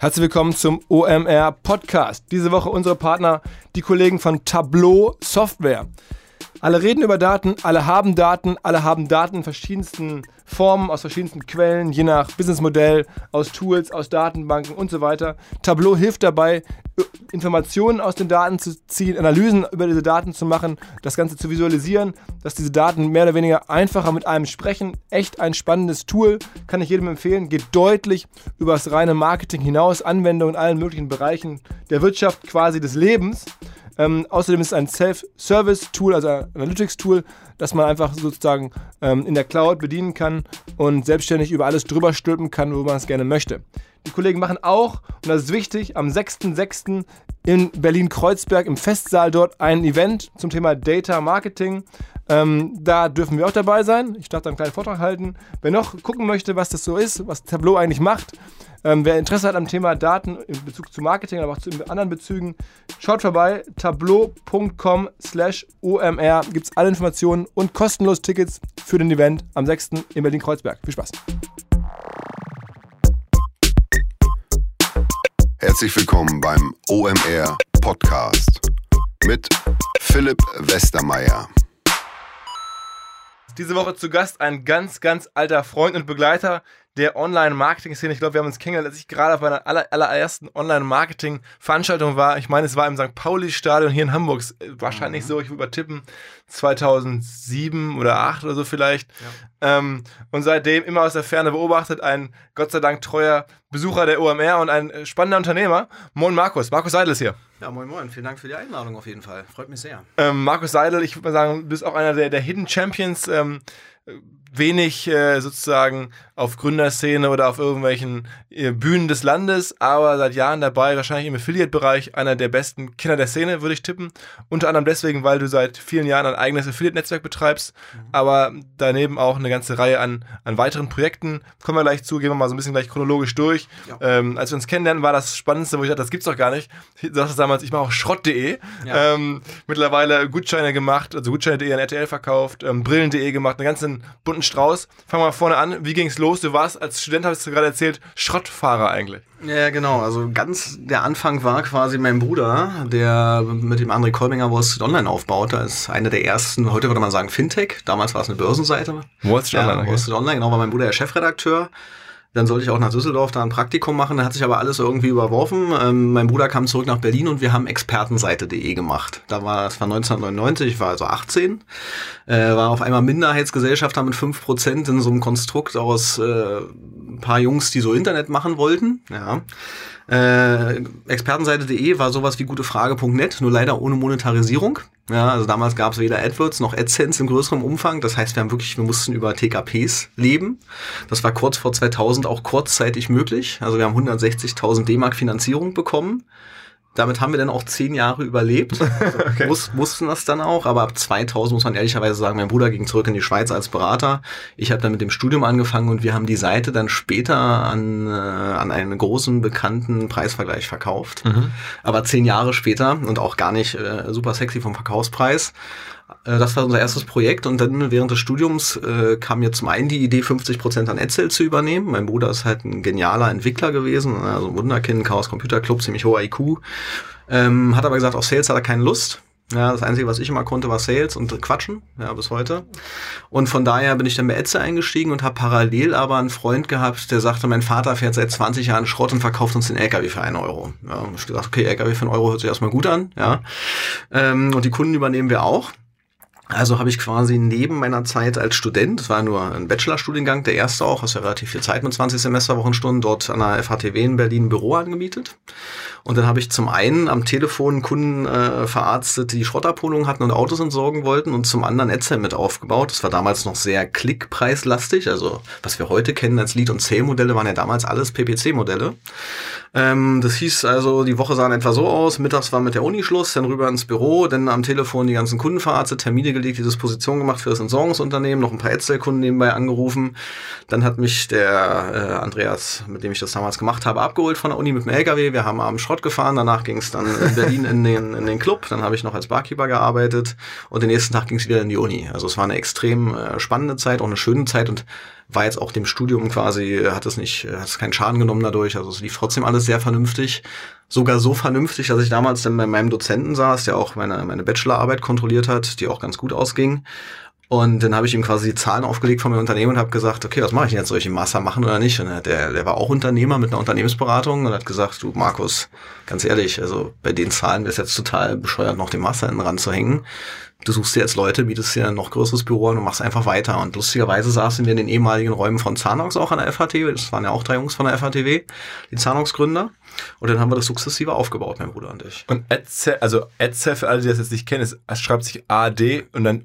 Herzlich willkommen zum OMR Podcast. Diese Woche unsere Partner, die Kollegen von Tableau Software. Alle reden über Daten, alle haben Daten, alle haben Daten in verschiedensten Formen, aus verschiedensten Quellen, je nach Businessmodell, aus Tools, aus Datenbanken und so weiter. Tableau hilft dabei, Informationen aus den Daten zu ziehen, Analysen über diese Daten zu machen, das Ganze zu visualisieren, dass diese Daten mehr oder weniger einfacher mit einem sprechen. Echt ein spannendes Tool, kann ich jedem empfehlen, geht deutlich über das reine Marketing hinaus, Anwendung in allen möglichen Bereichen der Wirtschaft, quasi des Lebens. Ähm, außerdem ist es ein Self-Service-Tool, also ein Analytics-Tool, das man einfach sozusagen ähm, in der Cloud bedienen kann und selbstständig über alles drüber stülpen kann, wo man es gerne möchte. Die Kollegen machen auch, und das ist wichtig, am 6.6. in Berlin-Kreuzberg im Festsaal dort ein Event zum Thema Data Marketing. Ähm, da dürfen wir auch dabei sein. Ich darf da einen kleinen Vortrag halten. Wer noch gucken möchte, was das so ist, was Tableau eigentlich macht, ähm, wer Interesse hat am Thema Daten in Bezug zu Marketing, aber auch zu anderen Bezügen, schaut vorbei. tableau.com slash omr gibt es alle Informationen und kostenlos Tickets für den Event am 6. in Berlin-Kreuzberg. Viel Spaß. Herzlich willkommen beim OMR Podcast mit Philipp Westermeier. Diese Woche zu Gast ein ganz, ganz alter Freund und Begleiter der Online-Marketing-Szene. Ich glaube, wir haben uns kennengelernt, als ich gerade auf meiner aller, allerersten Online-Marketing-Veranstaltung war. Ich meine, es war im St. Pauli-Stadion hier in Hamburg. Wahrscheinlich mhm. so, ich will übertippen, 2007 oder 2008 oder so vielleicht. Ja. Ähm, und seitdem immer aus der Ferne beobachtet, ein Gott sei Dank treuer Besucher der OMR und ein spannender Unternehmer. Moin Markus, Markus Seidel ist hier. Ja, moin moin, vielen Dank für die Einladung auf jeden Fall. Freut mich sehr. Ähm, Markus Seidel, ich würde mal sagen, du bist auch einer der, der Hidden Champions. Ähm, wenig äh, sozusagen auf Gründerszene oder auf irgendwelchen äh, Bühnen des Landes, aber seit Jahren dabei, wahrscheinlich im Affiliate-Bereich, einer der besten Kinder der Szene, würde ich tippen. Unter anderem deswegen, weil du seit vielen Jahren ein eigenes Affiliate-Netzwerk betreibst, mhm. aber daneben auch eine ganze Reihe an, an weiteren Projekten. Kommen wir gleich zu, gehen wir mal so ein bisschen gleich chronologisch durch. Ja. Ähm, als wir uns kennenlernen, war das Spannendste, wo ich dachte, das gibt's doch gar nicht. Du sagtest damals, ich mache auch Schrott.de. Ja. Ähm, mittlerweile Gutscheine gemacht, also Gutscheine.de an RTL verkauft, ähm, Brillen.de gemacht, einen ganzen bunten Strauß. Fangen wir mal vorne an. Wie ging's los? Du warst als Student, hast du gerade erzählt, Schrottfahrer eigentlich. Ja, genau. Also ganz der Anfang war quasi mein Bruder, der mit dem André Kolbinger Wall Street Online aufbaut. Das ist einer der ersten, heute würde man sagen Fintech. Damals war es eine Börsenseite. Wall Street ja, Online. Wall Street Online, genau, war mein Bruder der Chefredakteur. Dann sollte ich auch nach Düsseldorf da ein Praktikum machen. Da hat sich aber alles irgendwie überworfen. Ähm, mein Bruder kam zurück nach Berlin und wir haben Expertenseite.de gemacht. Da war, es war 1999, ich war also 18. Äh, war auf einmal Minderheitsgesellschaft, haben mit 5% in so einem Konstrukt aus äh, ein paar Jungs, die so Internet machen wollten. Ja. Äh, Expertenseite.de war sowas wie gutefrage.net, nur leider ohne Monetarisierung. Ja, also damals gab es weder AdWords noch AdSense in größerem Umfang. Das heißt, wir haben wirklich, wir mussten über TKPs leben. Das war kurz vor 2000 auch kurzzeitig möglich. Also wir haben 160.000 D-Mark Finanzierung bekommen. Damit haben wir dann auch zehn Jahre überlebt. okay. Muss, mussten das dann auch, aber ab 2000 muss man ehrlicherweise sagen, mein Bruder ging zurück in die Schweiz als Berater. Ich habe dann mit dem Studium angefangen und wir haben die Seite dann später an, äh, an einen großen bekannten Preisvergleich verkauft. Mhm. Aber zehn Jahre später und auch gar nicht äh, super sexy vom Verkaufspreis. Äh, das war unser erstes Projekt und dann während des Studiums äh, kam mir zum einen die Idee, 50 Prozent an Edsel zu übernehmen. Mein Bruder ist halt ein genialer Entwickler gewesen, also ein Wunderkind, Chaos Computer Club, ziemlich hoher IQ. Ähm, hat aber gesagt, auf Sales hat er keine Lust. Ja, das Einzige, was ich immer konnte, war Sales und Quatschen, ja, bis heute. Und von daher bin ich dann bei Etsy eingestiegen und habe parallel aber einen Freund gehabt, der sagte, mein Vater fährt seit 20 Jahren Schrott und verkauft uns den LKW für einen Euro. Ja, ich gesagt, okay, LKW für einen Euro hört sich erstmal gut an, ja. Ähm, und die Kunden übernehmen wir auch. Also habe ich quasi neben meiner Zeit als Student, war nur ein Bachelorstudiengang, der erste auch, hast ja relativ viel Zeit mit 20 Semesterwochenstunden, dort an der FHTW in Berlin ein Büro angemietet. Und dann habe ich zum einen am Telefon Kunden äh, verarztet, die Schrottabholung hatten und Autos entsorgen wollten und zum anderen Etzel mit aufgebaut. Das war damals noch sehr klickpreislastig, also was wir heute kennen als Lead- und Sale-Modelle waren ja damals alles PPC-Modelle. Ähm, das hieß also, die Woche sah etwa so aus, mittags war mit der Uni Schluss, dann rüber ins Büro, dann am Telefon die ganzen Kunden verarztet, Termine gelegt, die Disposition gemacht für das Entsorgungsunternehmen, noch ein paar Etzel-Kunden nebenbei angerufen. Dann hat mich der äh, Andreas, mit dem ich das damals gemacht habe, abgeholt von der Uni mit dem LKW. Wir haben abends Schrott gefahren, danach ging es dann in Berlin in den, in den Club, dann habe ich noch als Barkeeper gearbeitet und den nächsten Tag ging es wieder in die Uni. Also es war eine extrem äh, spannende Zeit, auch eine schöne Zeit und war jetzt auch dem Studium quasi, hat es nicht, hat es keinen Schaden genommen dadurch. Also es lief trotzdem alles sehr vernünftig. Sogar so vernünftig, dass ich damals dann bei meinem Dozenten saß, der auch meine, meine Bachelorarbeit kontrolliert hat, die auch ganz gut ausging. Und dann habe ich ihm quasi die Zahlen aufgelegt von meinem Unternehmen und habe gesagt, okay, was mache ich denn jetzt? Soll ich den Master machen oder nicht? Und der, der war auch Unternehmer mit einer Unternehmensberatung und hat gesagt, du Markus, ganz ehrlich, also bei den Zahlen wäre es jetzt total bescheuert, noch den Master hinten ranzuhängen du suchst dir jetzt Leute, bietest dir ein noch größeres Büro und machst einfach weiter. Und lustigerweise saßen wir in den ehemaligen Räumen von Zanox auch an der FHTW. Das waren ja auch drei Jungs von der FHTW, die Zanox-Gründer. Und dann haben wir das sukzessive aufgebaut, mein Bruder und ich. Und Adcel, also Adcel, für alle, die das jetzt nicht kennen, ist, schreibt sich A-D und dann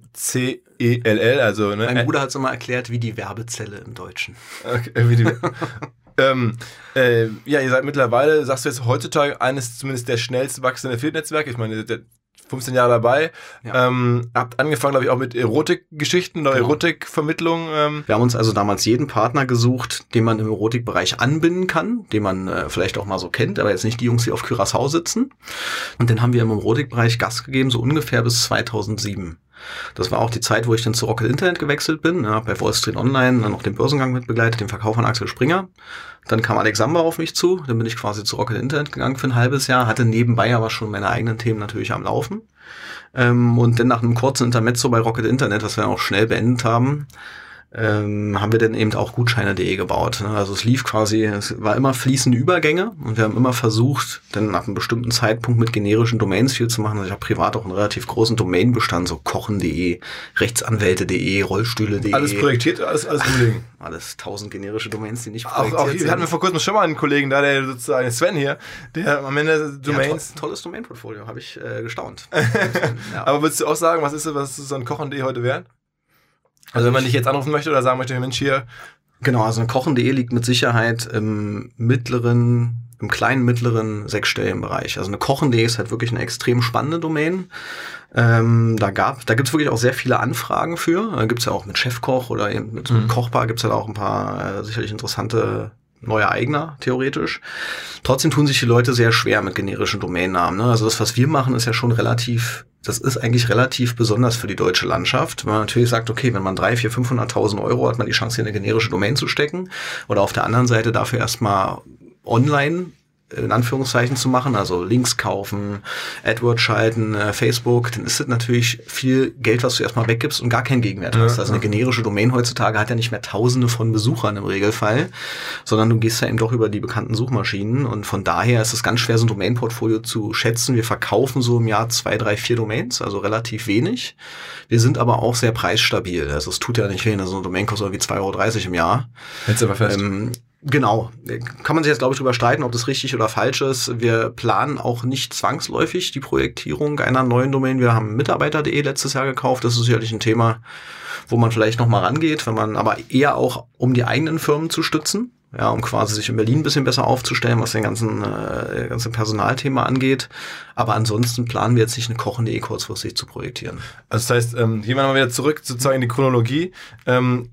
C-E-L-L, also, ne? Mein Bruder hat es immer erklärt, wie die Werbezelle im Deutschen. Okay, wie die, ähm, äh, ja, ihr seid mittlerweile, sagst du jetzt heutzutage, eines zumindest der schnellst wachsenden Affiliate-Netzwerke. Ich meine, der 15 Jahre dabei. Ja. Ähm, habt angefangen, glaube ich, auch mit Erotikgeschichten oder genau. Erotikvermittlung. Ähm. Wir haben uns also damals jeden Partner gesucht, den man im Erotikbereich anbinden kann, den man äh, vielleicht auch mal so kennt, aber jetzt nicht die Jungs, die auf Curaçao sitzen. Und den haben wir im Erotikbereich Gas gegeben, so ungefähr bis 2007. Das war auch die Zeit, wo ich dann zu Rocket Internet gewechselt bin, ja, bei Wall Street Online, dann noch den Börsengang mit begleitet, den Verkauf von Axel Springer. Dann kam Alexander auf mich zu, dann bin ich quasi zu Rocket Internet gegangen für ein halbes Jahr, hatte nebenbei aber schon meine eigenen Themen natürlich am Laufen. Ähm, und dann nach einem kurzen Intermezzo bei Rocket Internet, was wir auch schnell beendet haben, ähm, haben wir dann eben auch Gutscheine.de gebaut. Ne? Also es lief quasi, es war immer fließende Übergänge und wir haben immer versucht, dann nach einem bestimmten Zeitpunkt mit generischen Domains viel zu machen. Also ich habe privat auch einen relativ großen Domainbestand, so kochen.de, rechtsanwälte.de, rollstühle.de. Alles projektiert, alles, alles umlegen. Alles tausend generische Domains, die nicht projektiert auch, auch hatten wir vor kurzem schon mal einen Kollegen da, der sozusagen Sven hier, der am Ende Domains... Ja, to tolles Domain-Portfolio, habe ich äh, gestaunt. ja. Aber würdest du auch sagen, was ist, was ist so ein kochen.de heute wert? Also wenn man dich jetzt anrufen möchte oder sagen möchte, Mensch, hier. Genau, also ein kochen.de liegt mit Sicherheit im mittleren, im kleinen, mittleren sechsstelligen Bereich. Also eine kochen.de ist halt wirklich eine extrem spannende Domain. Ähm, da gab, da gibt's wirklich auch sehr viele Anfragen für. Da gibt's ja auch mit Chefkoch oder eben mit mhm. Kochbar gibt's halt auch ein paar äh, sicherlich interessante neue Eigner, theoretisch. Trotzdem tun sich die Leute sehr schwer mit generischen Domainnamen. Ne? Also das, was wir machen, ist ja schon relativ das ist eigentlich relativ besonders für die deutsche Landschaft. Wenn man natürlich sagt, okay, wenn man drei, vier, 500.000 Euro hat man die Chance, hier eine generische Domain zu stecken. Oder auf der anderen Seite dafür erstmal online in Anführungszeichen zu machen, also Links kaufen, AdWords schalten, äh, Facebook, dann ist das natürlich viel Geld, was du erstmal weggibst und gar keinen Gegenwert hast. Also eine generische Domain heutzutage hat ja nicht mehr tausende von Besuchern im Regelfall, sondern du gehst ja eben doch über die bekannten Suchmaschinen und von daher ist es ganz schwer, so ein Domain-Portfolio zu schätzen. Wir verkaufen so im Jahr zwei, drei, vier Domains, also relativ wenig. Wir sind aber auch sehr preisstabil. Also es tut ja nicht weh, so eine Domain kostet irgendwie 2,30 Euro im Jahr. Jetzt aber fest. Ähm, Genau. Kann man sich jetzt, glaube ich, drüber streiten, ob das richtig oder falsch ist. Wir planen auch nicht zwangsläufig die Projektierung einer neuen Domain. Wir haben Mitarbeiter.de letztes Jahr gekauft. Das ist sicherlich ein Thema, wo man vielleicht nochmal rangeht, wenn man aber eher auch, um die eigenen Firmen zu stützen. Ja, um quasi sich in Berlin ein bisschen besser aufzustellen, was den ganzen, äh, ganzen Personalthema angeht. Aber ansonsten planen wir jetzt nicht eine kochende.de kurzfristig zu projektieren. Also das heißt, ähm, wir mal wieder zurück sozusagen in die Chronologie. Ähm,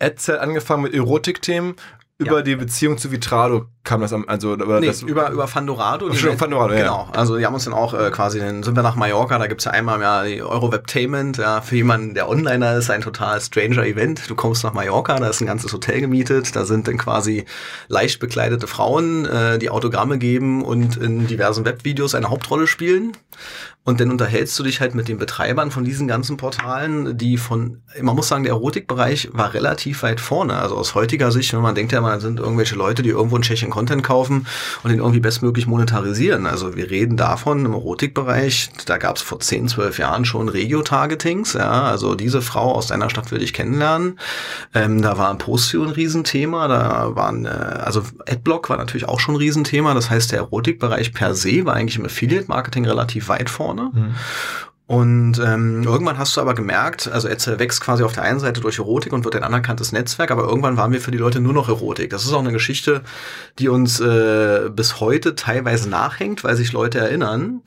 Adcel angefangen mit Erotikthemen über ja. die Beziehung zu Vitrado kam das am, also nee, das, über über Fandorado. Schon Fandorado, ja. Genau. Also die haben uns dann auch äh, quasi, dann sind wir nach Mallorca, da gibt's ja einmal ja die Eurowebtainment, ja, für jemanden, der Onliner ist, ein total stranger Event. Du kommst nach Mallorca, da ist ein ganzes Hotel gemietet, da sind dann quasi leicht bekleidete Frauen, äh, die Autogramme geben und in diversen Webvideos eine Hauptrolle spielen. Und dann unterhältst du dich halt mit den Betreibern von diesen ganzen Portalen, die von, man muss sagen, der Erotikbereich war relativ weit vorne. Also aus heutiger Sicht, wenn man denkt ja, man sind irgendwelche Leute, die irgendwo in Tschechien Content kaufen und den irgendwie bestmöglich monetarisieren. Also wir reden davon im Erotikbereich, da gab es vor 10, 12 Jahren schon Regio-Targetings. Ja, also diese Frau aus deiner Stadt will ich kennenlernen. Ähm, da war ein Postview ein Riesenthema. Da waren, äh, also Adblock war natürlich auch schon ein Riesenthema. Das heißt, der Erotikbereich per se war eigentlich im Affiliate-Marketing relativ weit vorne. Mhm. Und ähm, irgendwann hast du aber gemerkt, also Etzel wächst quasi auf der einen Seite durch Erotik und wird ein anerkanntes Netzwerk, aber irgendwann waren wir für die Leute nur noch Erotik. Das ist auch eine Geschichte, die uns äh, bis heute teilweise nachhängt, weil sich Leute erinnern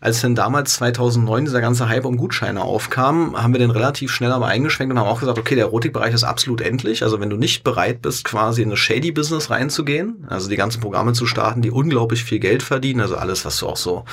als dann damals 2009 dieser ganze Hype um Gutscheine aufkam, haben wir den relativ schnell aber eingeschränkt und haben auch gesagt, okay, der Erotikbereich ist absolut endlich. Also wenn du nicht bereit bist, quasi in das Shady-Business reinzugehen, also die ganzen Programme zu starten, die unglaublich viel Geld verdienen, also alles, was du auch so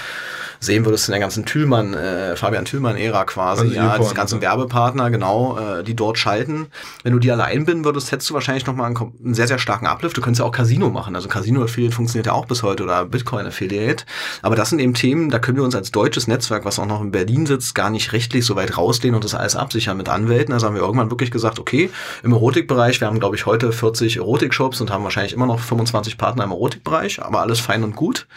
sehen würdest in der ganzen Thülmann, äh, Fabian Tillmann-Ära quasi, Also ja, diese ganzen. Werbepartner, genau, äh, die dort schalten. Wenn du die allein bin würdest, hättest du wahrscheinlich nochmal einen, einen sehr, sehr starken Uplift. Du könntest ja auch Casino machen. Also Casino-Affiliate funktioniert ja auch bis heute oder Bitcoin-Affiliate. Aber das sind eben Themen, da können wir uns als deutsches Netzwerk, was auch noch in Berlin sitzt, gar nicht rechtlich so weit rauslehnen und das alles absichern mit Anwälten. Also haben wir irgendwann wirklich gesagt, okay, im Erotikbereich, wir haben glaube ich heute 40 Erotik-Shops und haben wahrscheinlich immer noch 25 Partner im Erotikbereich, aber alles fein und gut.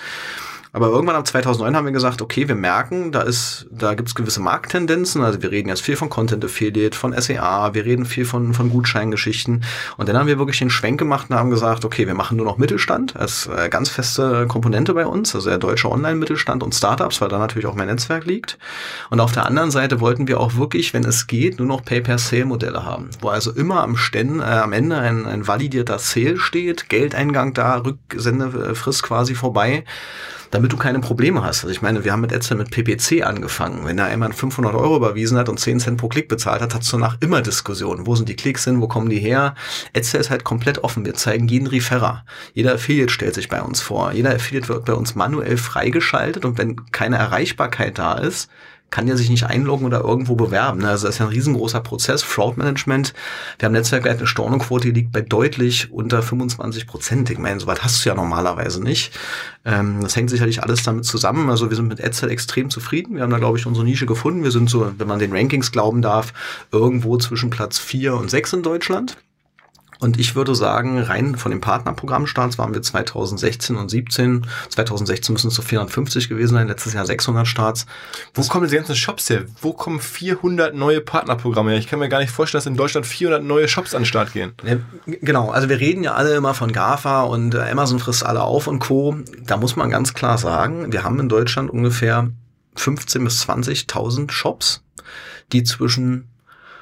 Aber irgendwann ab 2009 haben wir gesagt, okay, wir merken, da ist, da gibt's gewisse Markttendenzen. Also wir reden jetzt viel von Content Affiliate, von SEA, wir reden viel von, von Gutscheingeschichten. Und dann haben wir wirklich den Schwenk gemacht und haben gesagt, okay, wir machen nur noch Mittelstand als äh, ganz feste Komponente bei uns, also der deutsche Online-Mittelstand und Startups, weil da natürlich auch mein Netzwerk liegt. Und auf der anderen Seite wollten wir auch wirklich, wenn es geht, nur noch Pay-per-Sale-Modelle haben, wo also immer am, Ständen, äh, am Ende ein, ein validierter Sale steht, Geldeingang da, Rücksendefrist quasi vorbei damit du keine Probleme hast. Also ich meine, wir haben mit Etzel mit PPC angefangen. Wenn da jemand 500 Euro überwiesen hat und 10 Cent pro Klick bezahlt hat, hast du danach immer Diskussionen. Wo sind die Klicks hin? Wo kommen die her? Etzel ist halt komplett offen. Wir zeigen jeden Referrer. Jeder Affiliate stellt sich bei uns vor. Jeder Affiliate wird bei uns manuell freigeschaltet und wenn keine Erreichbarkeit da ist, kann der sich nicht einloggen oder irgendwo bewerben. ne? Also das ist ja ein riesengroßer Prozess, Fraud-Management. Wir haben netzwerkweit eine Stornoquote, die liegt bei deutlich unter 25 Prozent. Ich meine, so weit hast du ja normalerweise nicht. Ähm, das hängt sicherlich alles damit zusammen. Also wir sind mit Edsel extrem zufrieden. Wir haben da, glaube ich, unsere Nische gefunden. Wir sind so, wenn man den Rankings glauben darf, irgendwo zwischen Platz 4 und 6 in Deutschland. Und ich würde sagen, rein von den Partnerprogrammstarts waren wir 2016 und 17. 2016 müssen es so 450 gewesen sein, letztes Jahr 600 Starts. Wo kommen diese ganzen Shops her? Wo kommen 400 neue Partnerprogramme her? Ich kann mir gar nicht vorstellen, dass in Deutschland 400 neue Shops an den Start gehen. Genau, also wir reden ja alle immer von GAFA und äh, Amazon frisst alle auf und Co. Da muss man ganz klar sagen, wir haben in Deutschland ungefähr 15.000 bis 20.000 Shops, die zwischen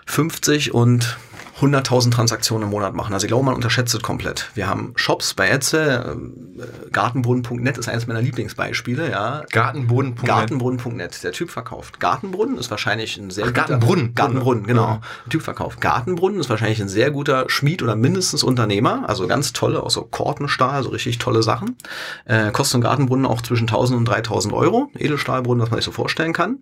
50 und 100.000 Transaktionen im Monat machen. Also ich glaube, man unterschätzt es komplett. Wir haben Shops bei Etze, äh, gartenbrunnen.net ist eines meiner Lieblingsbeispiele, ja. Gartenboden.net. Gartenbrunnen.net. Der Typ verkauft. Gartenbrunnen ist wahrscheinlich ein sehr Ach, guter- Gartenbrunnen. Gartenbrunnen, genau. Ja. Typ verkauft. Gartenbrunnen ist wahrscheinlich ein sehr guter Schmied oder mindestens Unternehmer. Also ganz tolle, auch so Kortenstahl, so richtig tolle Sachen. Äh, kostet ein Gartenbrunnen auch zwischen 1000 und 3000 Euro. Edelstahlbrunnen, was man sich so vorstellen kann.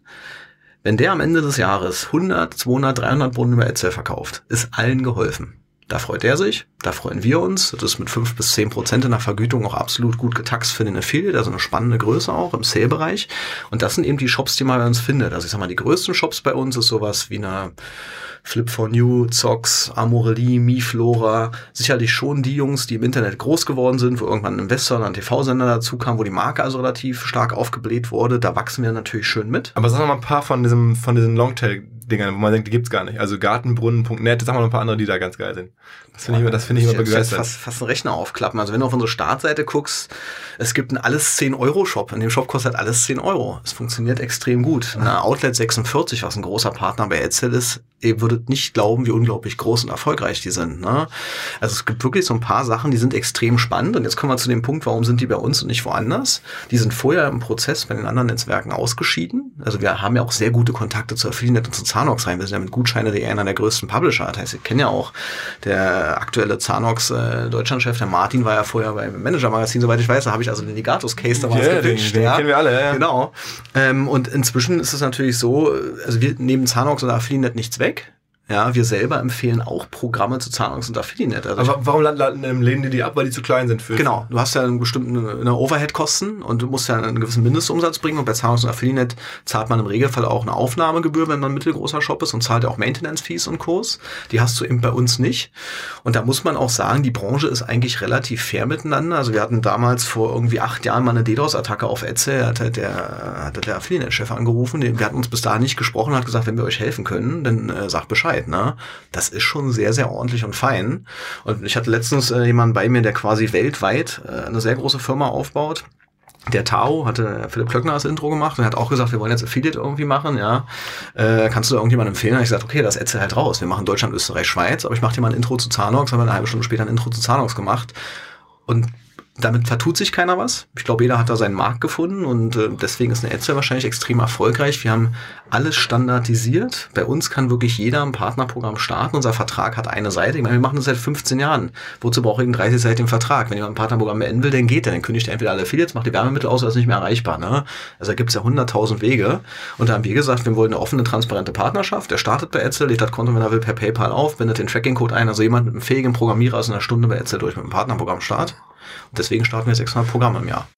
Wenn der am Ende des Jahres 100, 200, 300 Brunnen über Etzel verkauft, ist allen geholfen. Da freut er sich, da freuen wir uns. Das ist mit 5 bis 10 Prozent in der Vergütung auch absolut gut getaxt für den Affiliate, also eine spannende Größe auch im Sale-Bereich. Und das sind eben die Shops, die man bei uns findet. Also ich sag mal, die größten Shops bei uns ist sowas wie eine Flip for New, Zox, Amorelie, Miflora. Sicherlich schon die Jungs, die im Internet groß geworden sind, wo irgendwann ein Investor oder ein TV-Sender dazu kam, wo die Marke also relativ stark aufgebläht wurde. Da wachsen wir natürlich schön mit. Aber sag mal ein paar von, diesem, von diesen Longtail-Dingern, wo man denkt, die gibt's gar nicht. Also Gartenbrunnen.net, sag mal noch ein paar andere, die da ganz geil sind. Das finde ich, immer- das finde ich immer begeistert. Fast, fast einen Rechner aufklappen. Also wenn du auf unsere Startseite guckst, es gibt einen alles 10 Euro Shop. In dem Shop kostet alles 10 Euro. Es funktioniert extrem gut. Eine Outlet 46, was ein großer Partner bei Edsel ist, ihr würdet nicht glauben, wie unglaublich groß und erfolgreich die sind. Ne? Also es gibt wirklich so ein paar Sachen, die sind extrem spannend. Und jetzt kommen wir zu dem Punkt, warum sind die bei uns und nicht woanders? Die sind vorher im Prozess bei den anderen Netzwerken ausgeschieden. Also wir haben ja auch sehr gute Kontakte zu Affiliate und zu Zanox rein. Wir sind ja mit Gutscheine.de einer der größten Publisher. Das heißt, ihr kennt ja auch der aktuelle Zanox äh, Deutschlandchef, der Martin, war ja vorher beim Manager-Magazin, soweit ich weiß. Da habe ich also den Legatus-Case damals Ja, den- gepitcht. den kennen wir alle, ja, ja. Genau. Ähm, und inzwischen ist es natürlich so, also wir nehmen Zanox oder Affiliate nichts weg. Ja, wir selber empfehlen auch Programme zu Zanox und Affiliate. Also Aber warum lehnen die die ab? Weil die zu klein sind für. Genau, du hast ja einen bestimmten eine Overhead-Kosten und du musst ja einen gewissen Mindestumsatz bringen und bei Zahlungs- und Affiliate zahlt man im Regelfall auch eine Aufnahmegebühr, wenn man ein mittelgroßer Shop ist und zahlt ja auch Maintenance-Fees und Kurs. Die hast du eben bei uns nicht. Und da muss man auch sagen, die Branche ist eigentlich relativ fair miteinander. Also wir hatten damals vor irgendwie acht Jahren mal eine DDoS-Attacke auf Etze, da hat halt der, hat der Affiliate-Chef angerufen, wir hatten uns bis dahin nicht gesprochen, hat gesagt, wenn wir euch helfen können, dann äh, sagt Bescheid. Ne? Das ist schon sehr, sehr ordentlich und fein. Und ich hatte letztens äh, jemanden bei mir, der quasi weltweit äh, eine sehr große Firma aufbaut. Der Tao hatte Philipp Klöckner das Intro gemacht und hat auch gesagt, wir wollen jetzt Affiliate irgendwie machen, ja. Äh, kannst du da irgendjemandem empfehlen? Hab ich gesagt, okay, das Etzel halt raus. Wir machen Deutschland, Österreich, Schweiz, aber ich mache dir mal ein Intro zu Zanox, haben wir eine halbe Stunde später ein Intro zu Zanox gemacht. Und damit vertut sich keiner was. Ich glaube, jeder hat da seinen Markt gefunden und äh, deswegen ist eine AdSell wahrscheinlich extrem erfolgreich. Wir haben alles standardisiert. Bei uns kann wirklich jeder ein Partnerprogramm starten. Unser Vertrag hat eine Seite. Ich meine, wir machen das seit 15 Jahren. Wozu brauche ich einen 30-seitigen Vertrag? Wenn jemand ein Partnerprogramm beenden will, dann geht der. Dann kündigt er entweder alle Affiliates, macht die Wärmemittel aus oder ist nicht mehr erreichbar. Ne? Also da gibt es ja 100.000 Wege. Und da haben wir gesagt, wir wollen eine offene, transparente Partnerschaft. Der startet bei AdSell, lädt das Konto, wenn er will, per PayPal auf, bindet den Tracking-Code ein. Also jemand mit einem fähigen Programmierer ist in einer Stunde bei AdSell durch mit einem Partnerprogramm start. Und deswegen starten wir 600 Programme im Jahr.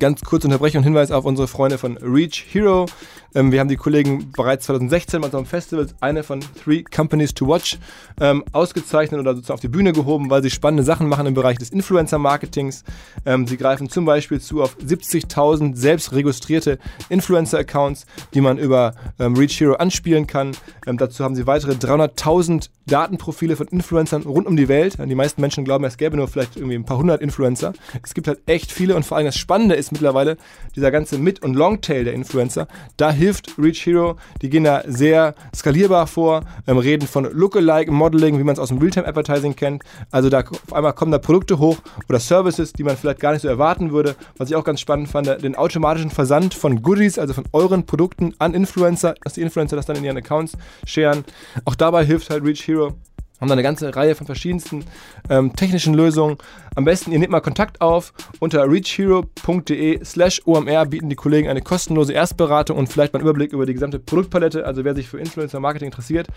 Ganz kurz Unterbrechung und Hinweis auf unsere Freunde von Reach Hero. Ähm, wir haben die Kollegen bereits 2016 bei unserem Festival eine von Three Companies to Watch ähm, ausgezeichnet oder sozusagen auf die Bühne gehoben, weil sie spannende Sachen machen im Bereich des Influencer-Marketings. Ähm, sie greifen zum Beispiel zu auf 70.000 selbst registrierte Influencer-Accounts, die man über ähm, Reach Hero anspielen kann. Ähm, dazu haben sie weitere 300.000 Datenprofile von Influencern rund um die Welt. Die meisten Menschen glauben, es gäbe nur vielleicht irgendwie ein paar hundert Influencer. Es gibt halt echt viele und vor allem das Spannende ist mittlerweile dieser ganze Mid- und Longtail der Influencer. Da hilft Reach Hero. Die gehen da sehr skalierbar vor, ähm, reden von Lookalike Modeling, wie man es aus dem Realtime Advertising kennt. Also da auf einmal kommen da Produkte hoch oder Services, die man vielleicht gar nicht so erwarten würde. Was ich auch ganz spannend fand, den automatischen Versand von Goodies, also von euren Produkten an Influencer, dass die Influencer das dann in ihren Accounts scheren. Auch dabei hilft halt Reach Hero haben da eine ganze Reihe von verschiedensten ähm, technischen Lösungen. Am besten, ihr nehmt mal Kontakt auf. Unter reachhero.de slash OMR bieten die Kollegen eine kostenlose Erstberatung und vielleicht mal einen Überblick über die gesamte Produktpalette. Also wer sich für Influencer Marketing interessiert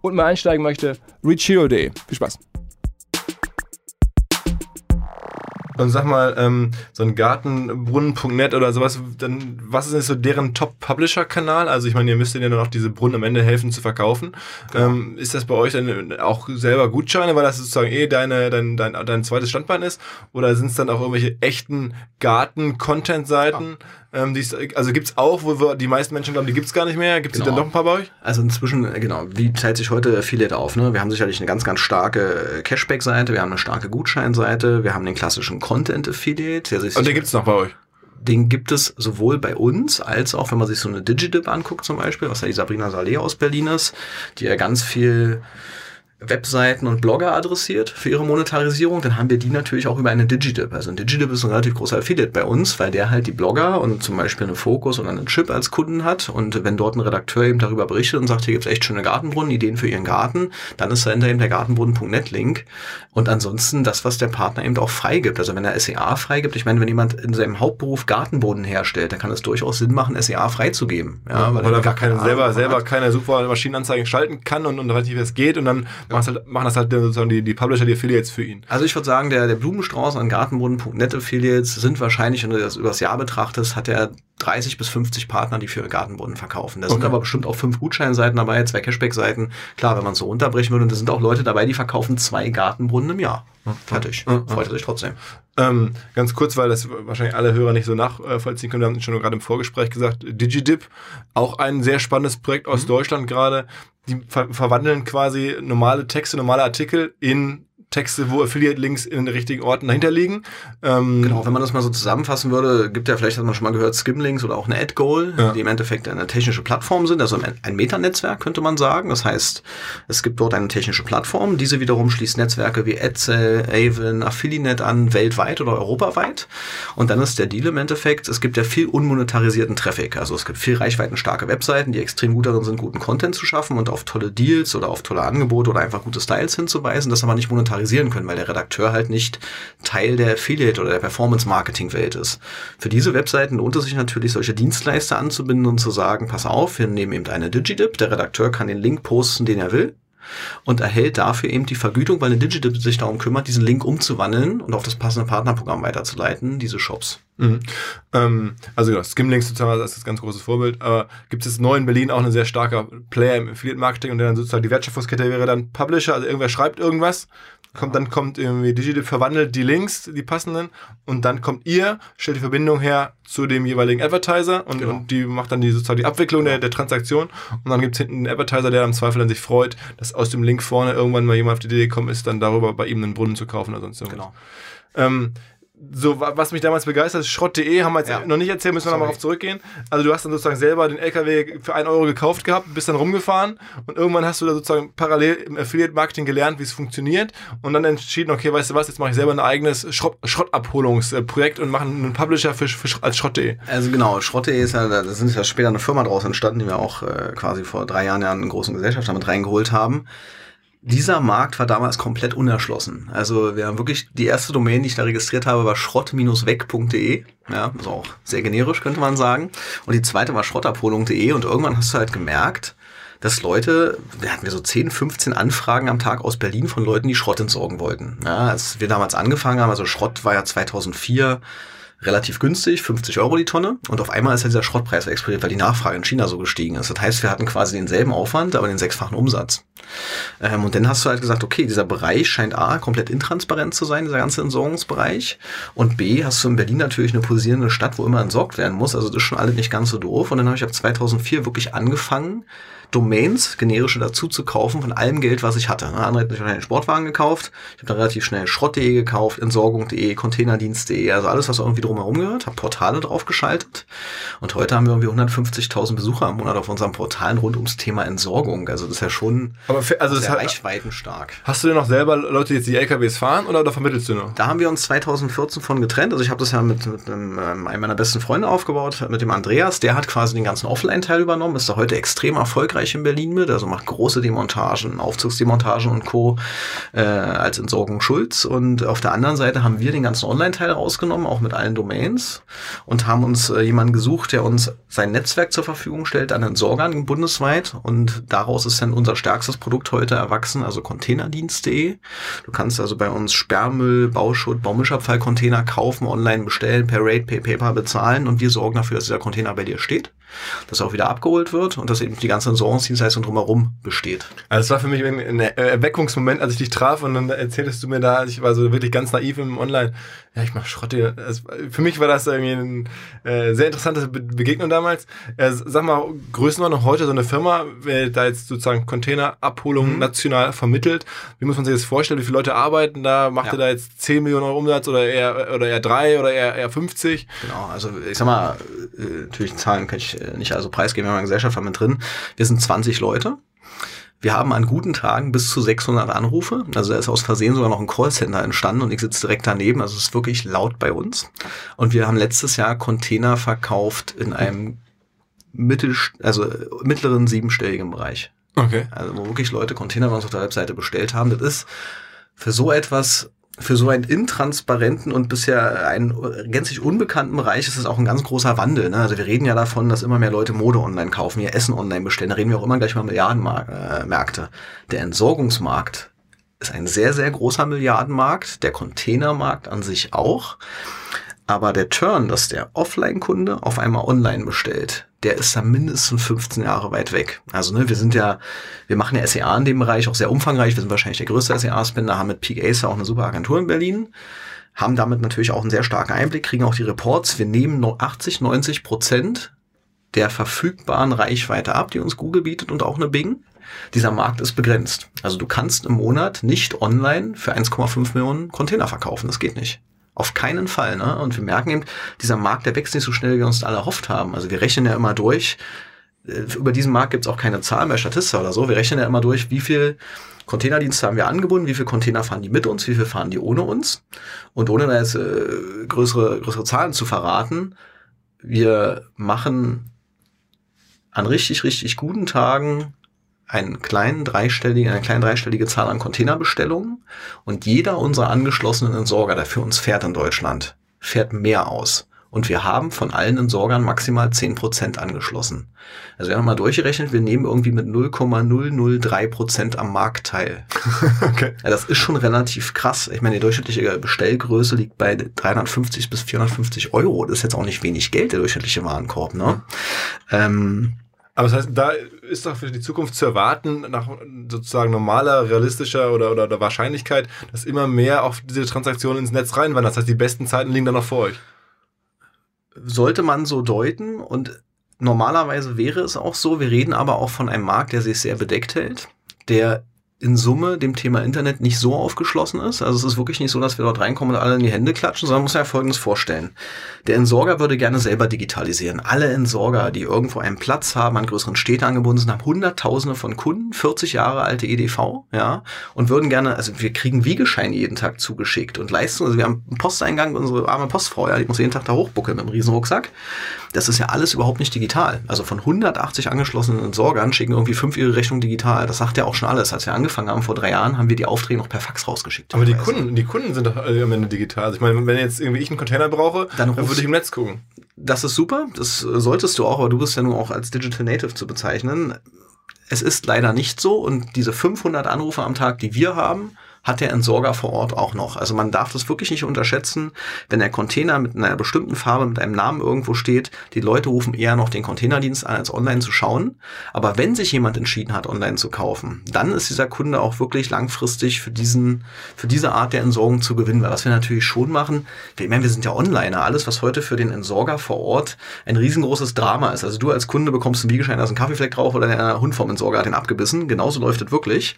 und mal einsteigen möchte, reachhero.de. Viel Spaß! Und sag mal, ähm, so ein Gartenbrunnen.net oder sowas, dann, was ist denn so deren Top-Publisher-Kanal? Also ich meine, ihr müsst denen ja dann auch diese Brunnen am Ende helfen zu verkaufen. Genau. Ähm, ist das bei euch dann auch selber Gutscheine, weil das sozusagen eh deine, dein, dein, dein zweites Standbein ist? Oder sind es dann auch irgendwelche echten Garten-Content-Seiten? Ja ähm, also gibt es auch, wo wir, die meisten Menschen glauben, die gibt es gar nicht mehr. Gibt es genau. dann noch ein paar bei euch? Also inzwischen, äh, genau, wie teilt sich heute Affiliate auf? Ne? Wir haben sicherlich eine ganz, ganz starke äh, Cashback-Seite, wir haben eine starke Gutscheinseite, wir haben den klassischen Content-Affiliate. Und den gibt es noch bei euch? Den gibt es sowohl bei uns als auch, wenn man sich so eine Digidip anguckt zum Beispiel, was ja die Sabrina Saleh aus Berlin ist, die ja ganz viel Webseiten und Blogger adressiert für ihre Monetarisierung, dann haben wir die natürlich auch über eine Digidip. Also ein Digidip ist ein relativ großer Affiliate bei uns, weil der halt die Blogger und zum Beispiel eine Focus oder einen Chip als Kunden hat. Und wenn dort ein Redakteur eben darüber berichtet und sagt, hier gibt's echt schöne Gartenbrunnen, Ideen für ihren Garten, dann ist dahinter eben der Gartenbrunnen.net-Link. Und ansonsten das, was der Partner eben auch freigibt. Also wenn er SEA freigibt, ich meine, wenn jemand in seinem Hauptberuf Gartenboden herstellt, dann kann es durchaus Sinn machen, SEA freizugeben. Ja, weil, weil er gar keine, selber, selber keine Suchmaschinenanzeigen schalten kann und, und relativ es geht und dann halt, machen das halt sozusagen die, die Publisher, die Affiliates für ihn. Also ich würde sagen, der, der Blumenstrauß an Gartenboden.net Affiliates sind wahrscheinlich, wenn du das übers Jahr betrachtest, hat er 30 bis 50 Partner, die für Gartenboden verkaufen. Da okay. sind aber bestimmt auch fünf Gutscheinseiten dabei, zwei Cashback-Seiten. Klar, wenn man es so unterbrechen würde, und da sind auch Leute dabei, die verkaufen zwei Gartenbrunnen im Jahr. Fertig. Freut er sich trotzdem. Ähm, ganz kurz, weil das wahrscheinlich alle Hörer nicht so nachvollziehen können. Wir haben schon gerade im Vorgespräch gesagt, DigiDip, auch ein sehr spannendes Projekt aus mhm. Deutschland gerade. Die ver verwandeln quasi normale Texte, normale Artikel in Texte, wo Affiliate-Links in den richtigen Orten dahinter liegen. Ähm genau, wenn man das mal so zusammenfassen würde, gibt ja vielleicht, hat man schon mal gehört, Skimlinks oder auch eine AdGoal, ja. die im Endeffekt eine technische Plattform sind, also ein Metanetzwerk könnte man sagen. Das heißt, es gibt dort eine technische Plattform, diese wiederum schließt Netzwerke wie Edsel, Avon, Affiliate an, weltweit oder europaweit. Und dann ist der Deal im Endeffekt, es gibt ja viel unmonetarisierten Traffic. Also es gibt viel reichweitenstarke Webseiten, die extrem gut darin sind, guten Content zu schaffen und auf tolle Deals oder auf tolle Angebote oder einfach gute Styles hinzuweisen, das aber nicht monetarisiert monetarisieren können, weil der Redakteur halt nicht Teil der Affiliate oder der Performance-Marketing-Welt ist. Für diese Webseiten lohnt es sich natürlich, solche Dienstleister anzubinden und zu sagen, pass auf, wir nehmen eben eine Digidip, der Redakteur kann den Link posten, den er will und erhält dafür eben die Vergütung, weil eine Digidip sich darum kümmert, diesen Link umzuwandeln und auf das passende Partnerprogramm weiterzuleiten, diese Shops. Mhm. Ähm, also ja, Skimlinks sozusagen ist das ganz großes Vorbild. Aber gibt es neu in Berlin auch ein sehr starker Player im Affiliate-Marketing und der dann sozusagen die Wertschöpfungskette wäre dann Publisher, also irgendwer schreibt irgendwas kommt, dann kommt irgendwie Digital verwandelt die Links, die passenden, und dann kommt ihr, stellt die Verbindung her zu dem jeweiligen Advertiser und, genau. und die macht dann die, sozusagen die Abwicklung der, der Transaktion. Und dann gibt es hinten einen Advertiser, der im Zweifel dann sich freut, dass aus dem Link vorne irgendwann mal jemand auf die Idee gekommen ist, dann darüber bei ihm einen Brunnen zu kaufen oder sonst irgendwas. Genau. Ähm, so, wa- was mich damals begeistert, ist Schrott.de, haben wir jetzt Ja. noch nicht erzählt, müssen wir nochmal drauf zurückgehen. Also du hast dann sozusagen selber den LKW für 1 Euro gekauft gehabt, bist dann rumgefahren und irgendwann hast du da sozusagen parallel im Affiliate-Marketing gelernt, wie es funktioniert und dann entschieden, okay, weißt du was, jetzt mache ich selber ein eigenes Schrott, Schrottabholungsprojekt und mache einen Publisher für, für, als Schrott.de. Also genau, Schrotte ist ja, da sind ja später eine Firma draus entstanden, die wir auch äh, quasi vor drei Jahren ja einen großen Gesellschaft damit reingeholt haben. Dieser Markt war damals komplett unerschlossen. Also wir haben wirklich, die erste Domain, die ich da registriert habe, war schrott-weg.de. Ja, also auch sehr generisch, könnte man sagen. Und die zweite war schrottabholung.de und irgendwann hast du halt gemerkt, dass Leute, wir hatten wir so 10, 15 Anfragen am Tag aus Berlin von Leuten, die Schrott entsorgen wollten. Ja, als wir damals angefangen haben, also Schrott war ja 2004 relativ günstig, 50 Euro die Tonne. Und auf einmal ist ja dieser Schrottpreis explodiert, weil die Nachfrage in China so gestiegen ist. Das heißt, wir hatten quasi denselben Aufwand, aber den sechsfachen Umsatz. Ähm, und dann hast du halt gesagt, okay, dieser Bereich scheint A, komplett intransparent zu sein, dieser ganze Entsorgungsbereich. Und B, hast du in Berlin natürlich eine pulsierende Stadt, wo immer entsorgt werden muss. Also das ist schon alles nicht ganz so doof. Und dann habe ich ab 2004 wirklich angefangen, Domains, generische dazu zu kaufen von allem Geld, was ich hatte. Ne, Andere hat wahrscheinlich einen Sportwagen gekauft. Ich habe dann relativ schnell Schrott.de gekauft, Entsorgung.de, Containerdienst.de, also alles, was irgendwie drumherum gehört. Habe Portale draufgeschaltet. Und heute haben wir irgendwie 150.000 Besucher im Monat auf unseren Portalen rund ums Thema Entsorgung. Also das ist ja schon Aber für, also sehr reichweitenstark. hast du denn noch selber Leute, die jetzt die LKWs fahren oder, oder vermittelst du noch? Da haben wir uns 2014 von getrennt. Also ich habe das ja mit, mit einem, ähm, einem meiner besten Freunde aufgebaut, mit dem Andreas. Der hat quasi den ganzen Offline-Teil übernommen, ist da heute extrem erfolgreich in Berlin mit. Also macht große Demontagen, Aufzugsdemontagen und Co. Äh, als Entsorgung Schulz. Und auf der anderen Seite haben wir den ganzen Online-Teil rausgenommen, auch mit allen Domains. Und haben uns äh, jemanden gesucht, der uns sein Netzwerk zur Verfügung stellt an Entsorgern bundesweit. Und daraus ist dann unser stärkstes Produkt heute erwachsen, also Containerdienst.de. Du kannst also bei uns Sperrmüll, Bauschutt, Baumischabfallcontainer kaufen, online bestellen, per Rate, per PayPal bezahlen und wir sorgen dafür, dass dieser Container bei dir steht, dass er auch wieder abgeholt wird und dass eben die ganze Entsorgungsdienstleistung drumherum besteht. Also es war für mich ein Erweckungsmoment, als ich dich traf und dann erzähltest du mir da, ich war so wirklich ganz naiv im Online, ja, ich mach Schrotte. Also für mich war das irgendwie ein äh, sehr interessante Be Begegnung damals. Äh, sag mal, Größenordnung heute so eine Firma, wer da jetzt sozusagen Containerabholung Mhm. national vermittelt, wie muss man sich das vorstellen, wie viele Leute arbeiten da, macht Ja. ihr da jetzt 10 Millionen Euro Umsatz oder eher, oder eher 3 oder eher, eher 50? Genau, also ich sag mal, äh, natürlich Zahlen kann ich äh, nicht also preisgeben, wir haben eine Gesellschaft haben mit drin. Wir sind 20 Leute. Wir haben an guten Tagen bis zu 600 Anrufe. Also da ist aus Versehen sogar noch ein Callcenter entstanden und ich sitze direkt daneben. Also es ist wirklich laut bei uns. Und wir haben letztes Jahr Container verkauft in einem mittel, also mittleren siebenstelligen Bereich. Okay. Also wo wirklich Leute Container bei uns auf der Webseite bestellt haben. Das ist für so etwas, für so einen intransparenten und bisher einen gänzlich unbekannten Bereich ist es auch ein ganz großer Wandel. Ne? Also wir reden ja davon, dass immer mehr Leute Mode online kaufen, ihr Essen online bestellen. Da reden wir auch immer gleich mal Milliardenmärkte. Der Entsorgungsmarkt ist ein sehr, sehr großer Milliardenmarkt. Der Containermarkt an sich auch. Aber der Turn, dass der Offline-Kunde auf einmal online bestellt, der ist da mindestens 15 Jahre weit weg. Also ne, wir sind ja, wir machen ja SEA in dem Bereich auch sehr umfangreich. Wir sind wahrscheinlich der größte SEA-Spender, haben mit Peak Acer auch eine super Agentur in Berlin, haben damit natürlich auch einen sehr starken Einblick, kriegen auch die Reports. Wir nehmen nur 80, 90 Prozent der verfügbaren Reichweite ab, die uns Google bietet und auch eine Bing. Dieser Markt ist begrenzt. Also du kannst im Monat nicht online für 1,5 Millionen Container verkaufen. Das geht nicht. Auf keinen Fall. Ne? Und wir merken eben, dieser Markt, der wächst nicht so schnell, wie wir uns alle erhofft haben. Also wir rechnen ja immer durch, äh, über diesen Markt gibt es auch keine Zahlen bei Statista oder so. Wir rechnen ja immer durch, wie viel Containerdienste haben wir angebunden, wie viele Container fahren die mit uns, wie viel fahren die ohne uns. Und ohne da jetzt äh, größere, größere Zahlen zu verraten, wir machen an richtig, richtig guten Tagen einen kleinen dreistellige, eine kleine dreistellige Zahl an Containerbestellungen und jeder unserer angeschlossenen Entsorger, der für uns fährt in Deutschland, fährt mehr aus. Und wir haben von allen Entsorgern maximal 10% angeschlossen. Also wir haben mal durchgerechnet, wir nehmen irgendwie mit 0,003% am Markt teil. Okay. Ja, das ist schon relativ krass. Ich meine, die durchschnittliche Bestellgröße liegt bei 350 bis 450 Euro. Das ist jetzt auch nicht wenig Geld, der durchschnittliche Warenkorb. Ne? Ähm, Aber das heißt, da ist doch für die Zukunft zu erwarten, nach sozusagen normaler, realistischer oder, oder, oder Wahrscheinlichkeit, dass immer mehr auf diese Transaktionen ins Netz reinwandern. Das heißt, die besten Zeiten liegen dann noch vor euch. sollte man so deuten und normalerweise wäre es auch so. Wir reden aber auch von einem Markt, der sich sehr bedeckt hält, der in Summe dem Thema Internet nicht so aufgeschlossen ist. Also es ist wirklich nicht so, dass wir dort reinkommen und alle in die Hände klatschen, sondern man muss ja Folgendes vorstellen. Der Entsorger würde gerne selber digitalisieren. Alle Entsorger, die irgendwo einen Platz haben, an größeren Städte angebunden sind, haben Hunderttausende von Kunden, 40 Jahre alte EDV, ja, und würden gerne, also wir kriegen Wiegescheine jeden Tag zugeschickt und leisten, also wir haben einen Posteingang, unsere arme Postfrau, ja, die muss jeden Tag da hochbuckeln mit einem Riesenrucksack. Das ist ja alles überhaupt nicht digital. Also von 180 angeschlossenen Entsorgern schicken irgendwie fünf ihre Rechnung digital. Das sagt ja auch schon alles. Als wir angefangen haben vor drei Jahren, haben wir die Aufträge noch per Fax rausgeschickt. Aber die Kunden, die Kunden sind doch alle am Ende digital. Also ich meine, wenn jetzt irgendwie ich einen Container brauche, dann, dann würde ich im Netz gucken. Das ist super. Das solltest du auch, aber du bist ja nur auch als Digital Native zu bezeichnen. Es ist leider nicht so und diese 500 Anrufe am Tag, die wir haben, hat der Entsorger vor Ort auch noch. Also man darf das wirklich nicht unterschätzen, wenn der Container mit einer bestimmten Farbe, mit einem Namen irgendwo steht, die Leute rufen eher noch den Containerdienst an, als online zu schauen. Aber wenn sich jemand entschieden hat, online zu kaufen, dann ist dieser Kunde auch wirklich langfristig für diesen, für diese Art der Entsorgung zu gewinnen. Weil was wir natürlich schon machen, wir, meine, wir sind ja Onliner. Alles, was heute für den Entsorger vor Ort ein riesengroßes Drama ist. Also du als Kunde bekommst einen Wiegeschein, da ist ein Kaffeefleck drauf oder der Hund vom Entsorger hat den abgebissen. Genauso läuft es wirklich